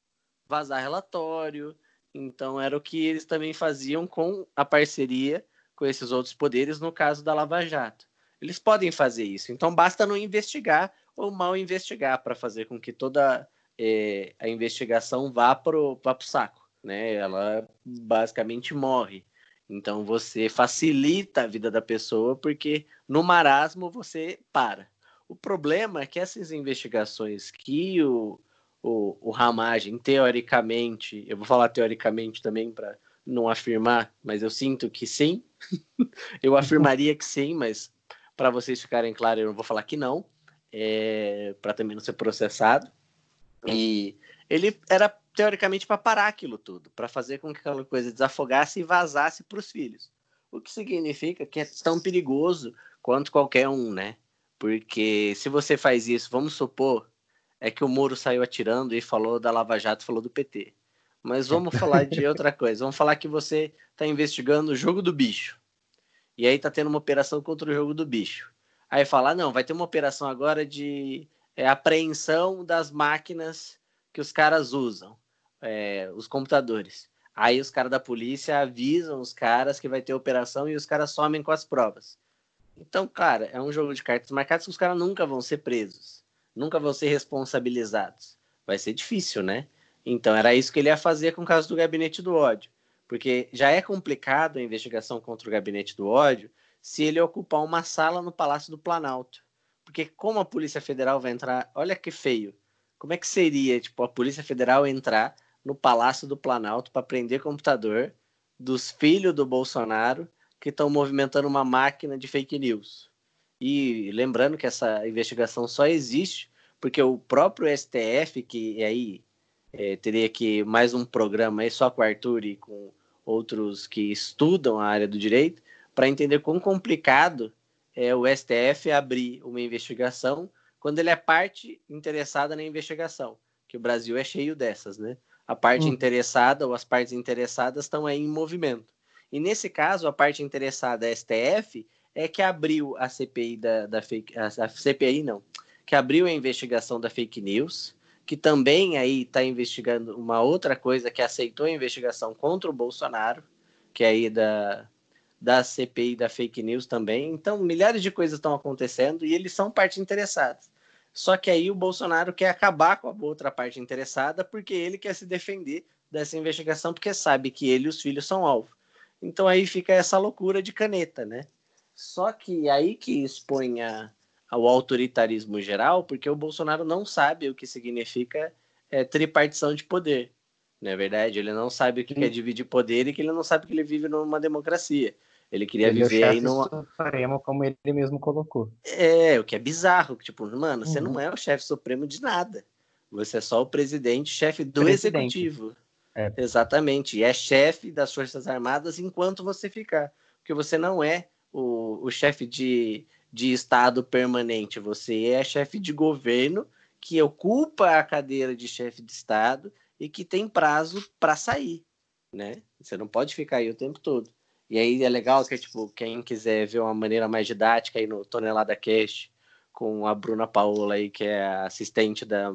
vazar relatório. Então, era o que eles também faziam com a parceria com esses outros poderes no caso da Lava Jato. Eles podem fazer isso. Então, basta não investigar ou mal investigar para fazer com que toda é, a investigação vá para o saco. Né? Ela basicamente morre. Então, você facilita a vida da pessoa porque no marasmo você para. O problema é que essas investigações que o, o, o Ramagem, teoricamente, eu vou falar teoricamente também para não afirmar, mas eu sinto que sim. [LAUGHS] eu afirmaria que sim, mas para vocês ficarem claros, eu não vou falar que não, é, para também não ser processado. E ele era teoricamente para parar aquilo tudo, para fazer com que aquela coisa desafogasse e vazasse para os filhos. O que significa que é tão perigoso quanto qualquer um, né? Porque se você faz isso, vamos supor é que o Moro saiu atirando e falou da Lava Jato, falou do PT. Mas vamos falar de outra coisa. Vamos falar que você está investigando o jogo do bicho. E aí está tendo uma operação contra o jogo do bicho. Aí fala, não, vai ter uma operação agora de é, apreensão das máquinas que os caras usam, é, os computadores. Aí os caras da polícia avisam os caras que vai ter operação e os caras somem com as provas. Então, cara, é um jogo de cartas marcadas que os caras nunca vão ser presos nunca vão ser responsabilizados. Vai ser difícil, né? Então, era isso que ele ia fazer com o caso do gabinete do ódio. Porque já é complicado a investigação contra o gabinete do ódio se ele ocupar uma sala no Palácio do Planalto. Porque como a Polícia Federal vai entrar, olha que feio. Como é que seria, tipo, a Polícia Federal entrar no Palácio do Planalto para prender computador dos filhos do Bolsonaro que estão movimentando uma máquina de fake news? E lembrando que essa investigação só existe porque o próprio STF, que aí é, teria que mais um programa aí só com o Arthur e com outros que estudam a área do direito, para entender quão complicado é o STF abrir uma investigação quando ele é parte interessada na investigação, que o Brasil é cheio dessas, né? A parte hum. interessada ou as partes interessadas estão aí em movimento. E nesse caso, a parte interessada, a STF, é que abriu a CPI da, da fake, a, a CPI não, que abriu a investigação da fake news, que também aí está investigando uma outra coisa que aceitou a investigação contra o Bolsonaro, que é aí da, da CPI da fake news também. Então, milhares de coisas estão acontecendo e eles são parte interessadas. Só que aí o Bolsonaro quer acabar com a outra parte interessada porque ele quer se defender dessa investigação porque sabe que ele e os filhos são alvo. Então aí fica essa loucura de caneta, né? Só que aí que expõe a, ao autoritarismo geral, porque o Bolsonaro não sabe o que significa é, tripartição de poder. Não é verdade? Ele não sabe o que Sim. é dividir poder e que ele não sabe que ele vive numa democracia. Ele queria ele viver é aí numa. Supremo, como ele mesmo colocou. É, o que é bizarro. Tipo, mano, uhum. você não uhum. é o chefe supremo de nada. Você é só o presidente, chefe do presidente. executivo. É. Exatamente. E é chefe das Forças Armadas enquanto você ficar. Porque você não é o, o chefe de, de Estado permanente, você é chefe de governo que ocupa a cadeira de chefe de Estado e que tem prazo para sair, né? Você não pode ficar aí o tempo todo. E aí é legal que, tipo, quem quiser ver uma maneira mais didática aí no Tonelada Cast, com a Bruna Paola aí, que é assistente da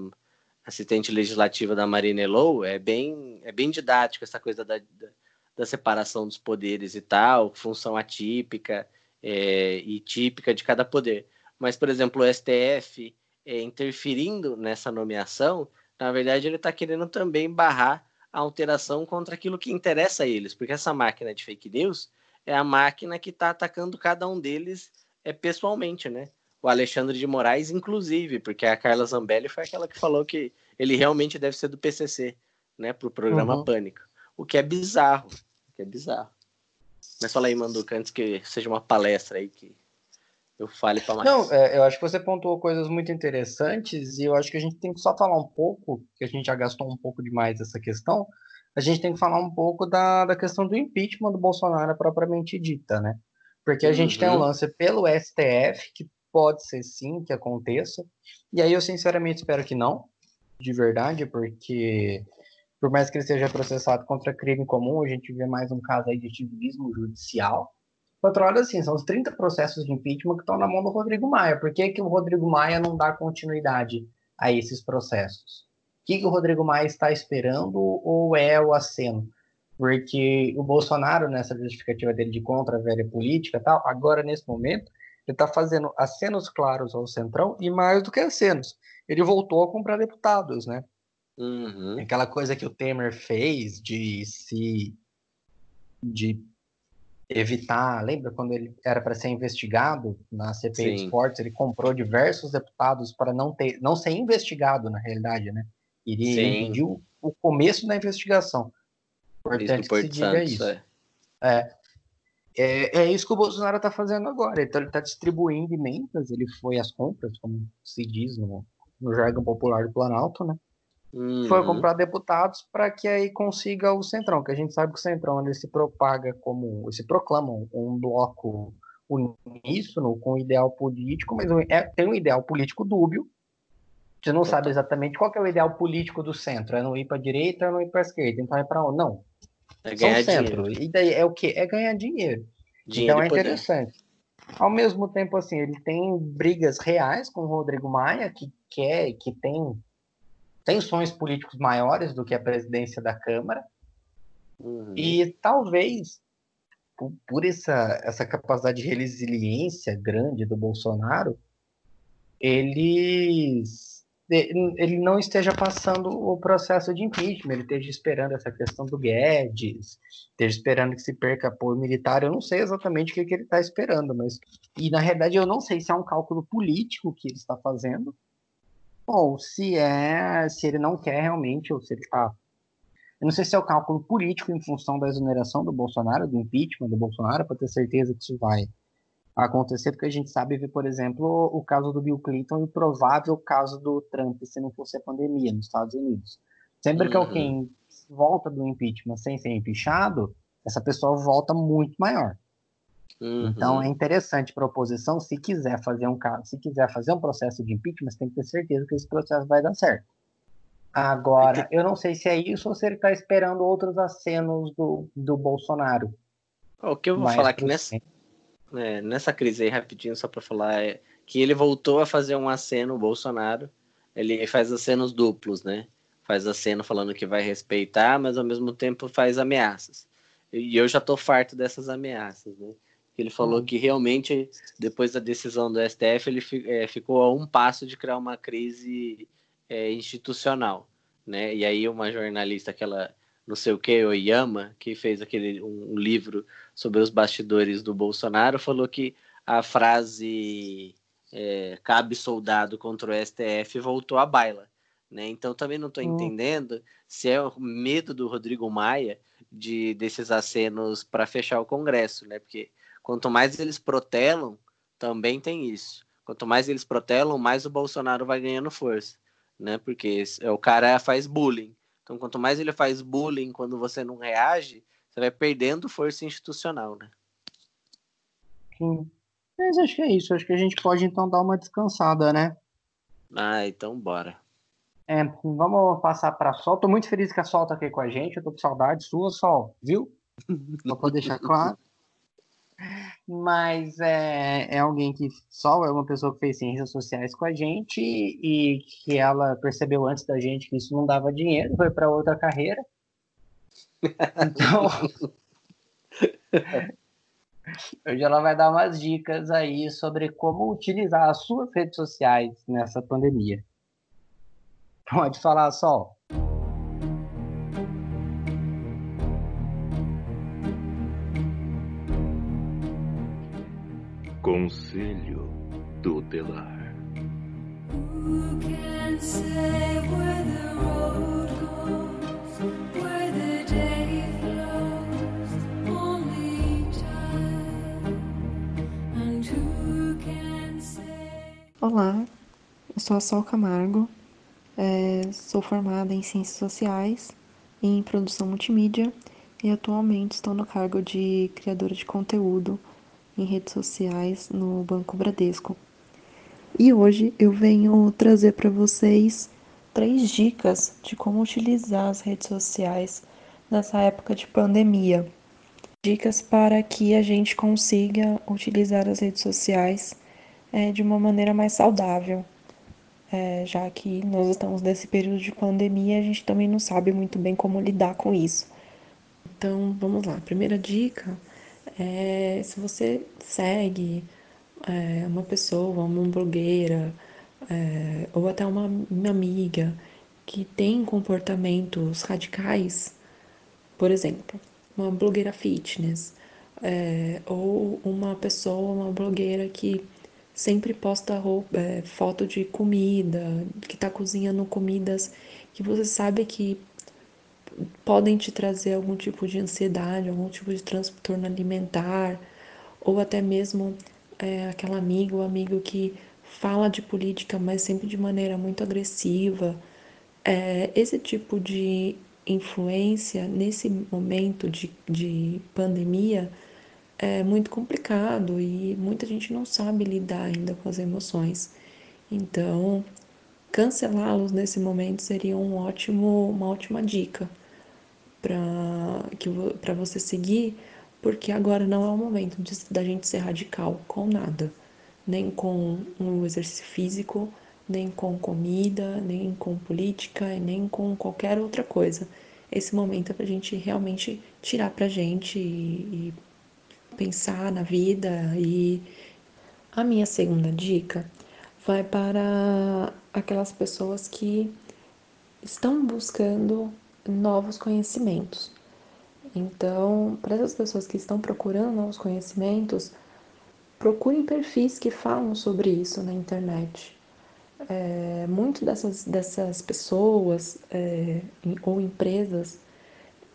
assistente legislativa da Marina Elou, é bem, é bem didático essa coisa da, da da separação dos poderes e tal, função atípica é, e típica de cada poder. Mas, por exemplo, o STF é, interferindo nessa nomeação, na verdade, ele está querendo também barrar a alteração contra aquilo que interessa a eles, porque essa máquina de fake news é a máquina que está atacando cada um deles é, pessoalmente, né? O Alexandre de Moraes, inclusive, porque a Carla Zambelli foi aquela que falou que ele realmente deve ser do PCC, né, para o programa uhum. Pânico, o que é bizarro, que é bizarro. Mas fala aí, Manduca, antes que seja uma palestra aí que eu fale para mais. Não, é, eu acho que você pontuou coisas muito interessantes e eu acho que a gente tem que só falar um pouco, que a gente já gastou um pouco demais essa questão, a gente tem que falar um pouco da, da questão do impeachment do Bolsonaro propriamente dita, né? Porque a uhum. gente tem um uhum. lance pelo STF, que pode ser sim que aconteça. E aí eu sinceramente espero que não, de verdade, porque por mais que ele seja processado contra crime comum, a gente vê mais um caso aí de ativismo judicial. Outro lado, assim, são os 30 processos de impeachment que estão na mão do Rodrigo Maia. Por que, que o Rodrigo Maia não dá continuidade a esses processos? O que, que o Rodrigo Maia está esperando ou é o aceno? Porque o Bolsonaro, nessa justificativa dele de contra a velha política tal, agora, nesse momento, ele está fazendo acenos claros ao Centrão e mais do que acenos. Ele voltou a comprar deputados, né? Uhum. Aquela coisa que o Temer fez de se. de evitar. Lembra quando ele era para ser investigado na CPI dos Esportes? Ele comprou diversos deputados para não, ter, não ser investigado, na realidade, né? Ele pediu o começo da investigação. Importante que se diga Santos, isso. É. é. É, é isso que o Bolsonaro está fazendo agora. Então ele está distribuindo emendas, ele foi às compras, como se diz no, no jargão popular do Planalto, né? Uhum. Foi comprar deputados para que aí consiga o Centrão, que a gente sabe que o Centrão ele se propaga como, se proclama um bloco uníssono com ideal político, mas é, tem um ideal político dúbio. Você não sabe exatamente qual é o ideal político do centro. É não ir para a direita ou não ir para a esquerda. Então é para onde? Não. É ganhar centro. Dinheiro. E daí é o que? É ganhar dinheiro. dinheiro então é interessante. Ao mesmo tempo, assim, ele tem brigas reais com o Rodrigo Maia, que quer, que tem tensões políticos maiores do que a presidência da Câmara. Uhum. E talvez, por, por, essa, essa capacidade de resiliência grande do Bolsonaro, eles ele não esteja passando o processo de impeachment, ele esteja esperando essa questão do Guedes, esteja esperando que se perca apoio militar, eu não sei exatamente o que, que ele está esperando, mas e na realidade eu não sei se é um cálculo político que ele está fazendo, ou se é se ele não quer realmente, ou se ele está. Eu não sei se é o cálculo político em função da exoneração do Bolsonaro, do impeachment do Bolsonaro, para ter certeza que isso vai acontecer, porque a gente sabe ver, por exemplo, o caso do Bill Clinton e o provável caso do Trump, se não fosse a pandemia nos Estados Unidos. Sempre uhum. que alguém volta do impeachment sem ser empichado, essa pessoa volta muito maior. Uhum. Então é interessante para a oposição, se quiser fazer um caso, se quiser fazer um processo de impeachment, tem que ter certeza que esse processo vai dar certo. Agora, eu não sei se é isso ou se ele está esperando outros acenos do, do Bolsonaro. O que eu vou falar aqui nessa, é, nessa crise aí, rapidinho, só para falar, é que ele voltou a fazer um aceno, o Bolsonaro. Ele faz acenos duplos, né? Faz aceno falando que vai respeitar, mas ao mesmo tempo faz ameaças. E eu já tô farto dessas ameaças, né? Ele falou uhum. que realmente, depois da decisão do STF, ele é, ficou a um passo de criar uma crise é, institucional, né? E aí uma jornalista, aquela não sei o que, Oyama, que fez aquele um, um, livro sobre os bastidores do Bolsonaro, falou que a frase é, cabe soldado contra o STF voltou à baila. Né? Então também não estou hum. entendendo se é o medo do Rodrigo Maia de desses acenos para fechar o Congresso, né? Porque quanto mais eles protelam, também tem isso. Quanto mais eles protelam, mais o Bolsonaro vai ganhando força, né? Porque o cara faz bullying. Então, quanto mais ele faz bullying quando você não reage, você vai perdendo força institucional, né? Sim. Mas acho que é isso. Acho que a gente pode então dar uma descansada, né? Ah, então bora. É, vamos passar para Sol. Tô muito feliz que a Sol tá aqui com a gente. Eu tô com saudade sua, Sol, viu? [LAUGHS] Só pra deixar claro. Mas é, é alguém que só é uma pessoa que fez ciências sociais com a gente e que ela percebeu antes da gente que isso não dava dinheiro, foi para outra carreira. Então, [LAUGHS] hoje ela vai dar umas dicas aí sobre como utilizar as suas redes sociais nessa pandemia. Pode falar, Sol. Conselho Tutelar Olá, eu sou a Sol Camargo, é, sou formada em Ciências Sociais e em Produção Multimídia e atualmente estou no cargo de criadora de conteúdo em redes sociais no Banco Bradesco. E hoje eu venho trazer para vocês três dicas de como utilizar as redes sociais nessa época de pandemia. Dicas para que a gente consiga utilizar as redes sociais é, de uma maneira mais saudável, é, já que nós estamos nesse período de pandemia, a gente também não sabe muito bem como lidar com isso. Então, vamos lá. Primeira dica é se você segue é, uma pessoa, uma blogueira, é, ou até uma, uma amiga que tem comportamentos radicais, por exemplo, uma blogueira fitness, é, ou uma pessoa, uma blogueira que sempre posta roupa, é, foto de comida, que está cozinhando comidas que você sabe que podem te trazer algum tipo de ansiedade, algum tipo de transtorno alimentar, ou até mesmo é, aquela amiga ou amigo que fala de política, mas sempre de maneira muito agressiva. É, esse tipo de influência nesse momento de, de pandemia é muito complicado e muita gente não sabe lidar ainda com as emoções. Então, cancelá-los nesse momento seria um ótimo, uma ótima dica para você seguir, porque agora não é o momento de, da gente ser radical com nada, nem com um exercício físico, nem com comida, nem com política, nem com qualquer outra coisa. Esse momento é para a gente realmente tirar para a gente e, e pensar na vida. E a minha segunda dica vai para aquelas pessoas que estão buscando novos conhecimentos. Então, para essas pessoas que estão procurando novos conhecimentos, procurem perfis que falam sobre isso na internet. É, muito dessas, dessas pessoas é, ou empresas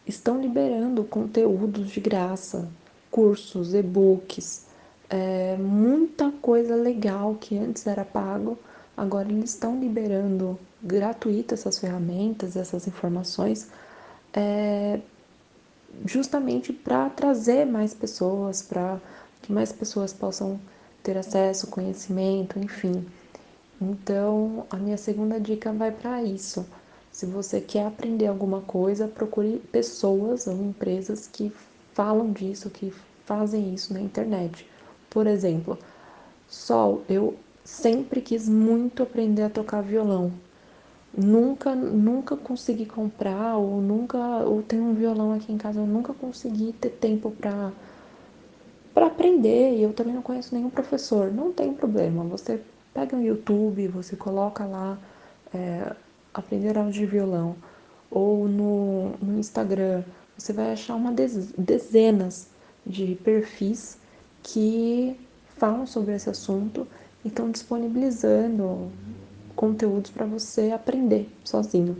estão liberando conteúdos de graça, cursos, e-books, é, muita coisa legal que antes era pago, agora eles estão liberando gratuito essas ferramentas, essas informações, é, justamente para trazer mais pessoas, para que mais pessoas possam ter acesso, conhecimento, enfim. Então, a minha segunda dica vai para isso. Se você quer aprender alguma coisa, procure pessoas ou empresas que falam disso, que fazem isso na internet. Por exemplo, Sol, eu sempre quis muito aprender a tocar violão nunca nunca consegui comprar ou nunca ou tem um violão aqui em casa eu nunca consegui ter tempo para para aprender e eu também não conheço nenhum professor. Não tem problema você pega no YouTube você coloca lá é, aprender aula de violão. Ou no, no Instagram você vai achar uma dezenas de perfis que falam sobre esse assunto e estão disponibilizando conteúdos para você aprender sozinho.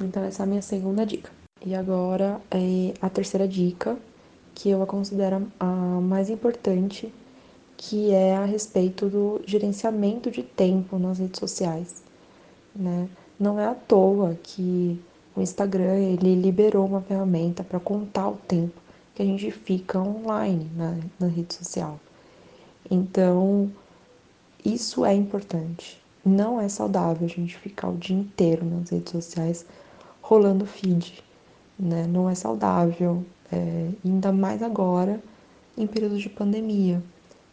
Então, essa é a minha segunda dica. E agora, é a terceira dica, que eu a considero a mais importante, que é a respeito do gerenciamento de tempo nas redes sociais. Né? Não é à toa que o Instagram ele liberou uma ferramenta para contar o tempo que a gente fica online na, na rede social. Então, isso é importante não é saudável a gente ficar o dia inteiro nas redes sociais rolando feed, né? Não é saudável, é, ainda mais agora em período de pandemia.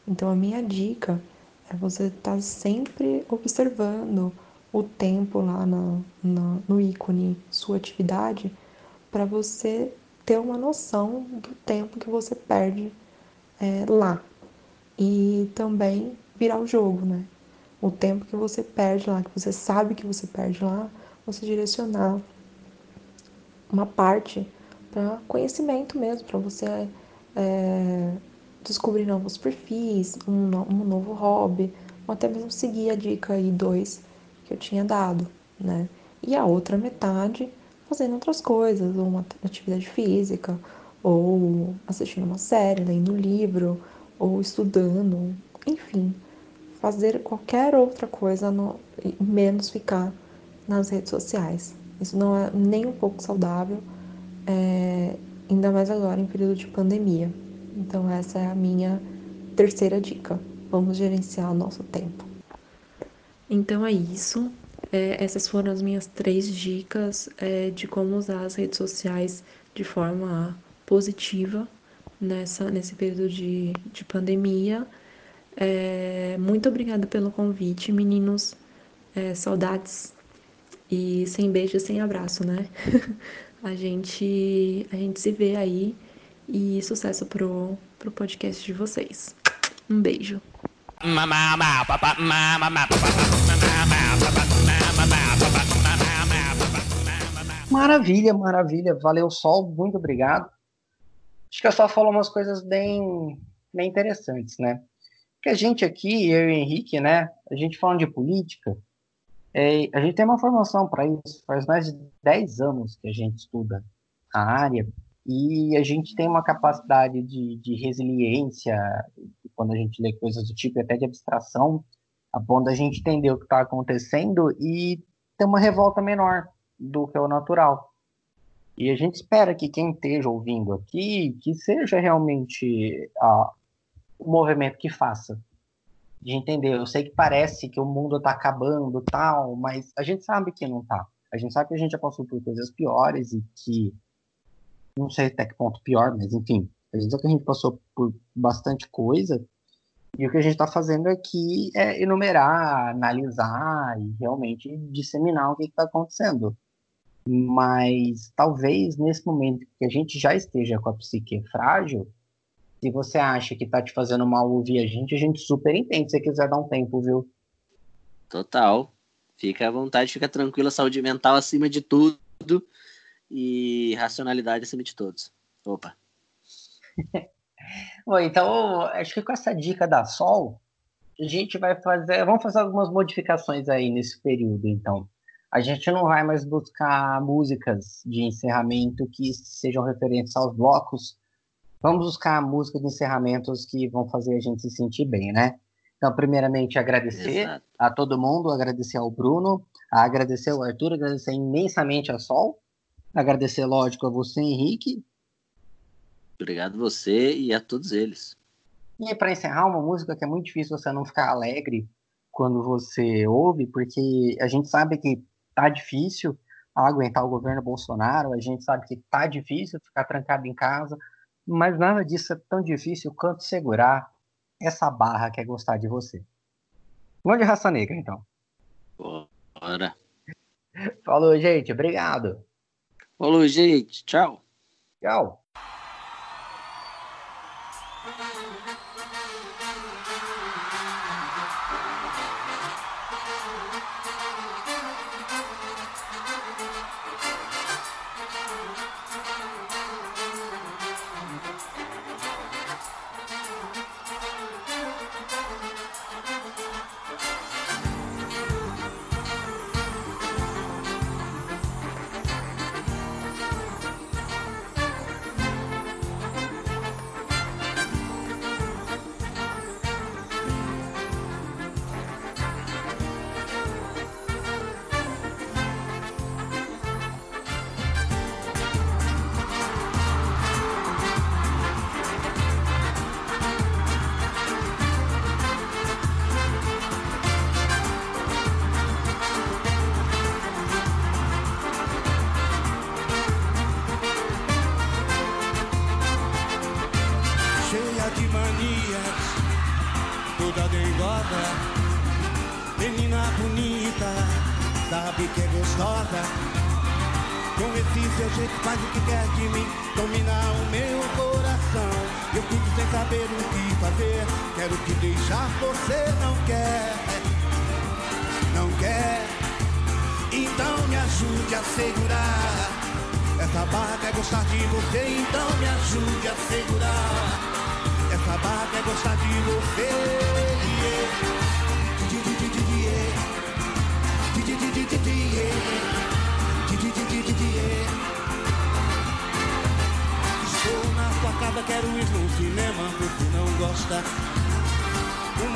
Então a minha dica é você estar tá sempre observando o tempo lá na, na, no ícone sua atividade para você ter uma noção do tempo que você perde é, lá e também virar o jogo, né? O tempo que você perde lá, que você sabe que você perde lá, você direcionar uma parte para conhecimento mesmo, para você é, descobrir novos perfis, um, um, novo hobby, ou até mesmo seguir a dica aí dois que eu tinha dado, né? E a outra metade fazendo outras coisas, ou uma atividade física, ou assistindo uma série, lendo um livro, ou estudando, enfim, fazer qualquer outra coisa, no, menos ficar nas redes sociais. Isso não é nem um pouco saudável, é, ainda mais agora em período de pandemia. Então, essa é a minha terceira dica. Vamos gerenciar o nosso tempo. Então é isso. É, essas foram as minhas três dicas é, de como usar as redes sociais de forma positiva nessa, nesse período de, de pandemia. É, muito obrigada pelo convite, meninos. É, saudades e sem beijo, sem abraço, né? [LAUGHS] a gente a gente se vê aí e sucesso pro, pro podcast de vocês. Um beijo. Maravilha, maravilha. Valeu, Sol. Muito obrigado. Acho que eu só falou umas coisas bem, bem interessantes, né? Que a gente aqui, eu e o Henrique, né? A gente falando de política, é, a gente tem uma formação para isso. Faz mais de 10 anos que a gente estuda a área e a gente tem uma capacidade de, de resiliência quando a gente lê coisas do tipo, até de abstração, a ponto da gente entender o que está acontecendo e ter uma revolta menor do que o natural. E a gente espera que quem esteja ouvindo aqui, que seja realmente uh, o movimento que faça. De entender, eu sei que parece que o mundo está acabando, tal, mas a gente sabe que não está. A gente sabe que a gente já passou por coisas piores e que não sei até que ponto pior, mas enfim, a gente sabe que a gente passou por bastante coisa e o que a gente está fazendo aqui é enumerar, analisar e realmente disseminar o que está acontecendo. Mas talvez nesse momento que a gente já esteja com a psique frágil, se você acha que está te fazendo mal ouvir a gente, a gente super entende se você quiser dar um tempo, viu? Total. Fica à vontade, fica tranquila, saúde mental acima de tudo e racionalidade acima de todos. Opa. [LAUGHS] Bom, então, acho que com essa dica da Sol, a gente vai fazer. Vamos fazer algumas modificações aí nesse período, então. A gente não vai mais buscar músicas de encerramento que sejam referentes aos blocos. Vamos buscar músicas de encerramentos que vão fazer a gente se sentir bem, né? Então, primeiramente, agradecer Exato. a todo mundo, agradecer ao Bruno, agradecer ao Arthur, agradecer imensamente a Sol, agradecer, lógico, a você, Henrique, Obrigado a você e a todos eles. E para encerrar, uma música que é muito difícil você não ficar alegre quando você ouve, porque a gente sabe que tá difícil aguentar o governo Bolsonaro, a gente sabe que tá difícil ficar trancado em casa, mas nada disso é tão difícil quanto segurar essa barra que é gostar de você. Vamos de raça negra, então. Bora. Falou, gente. Obrigado. Falou, gente. Tchau. Tchau. você não quer, não quer. Então me ajude a segurar. Essa barca é gostar de você, então me ajude a segurar. Essa barca é gostar de você. Estou na sua casa, quero ir no cinema, porque não gosta.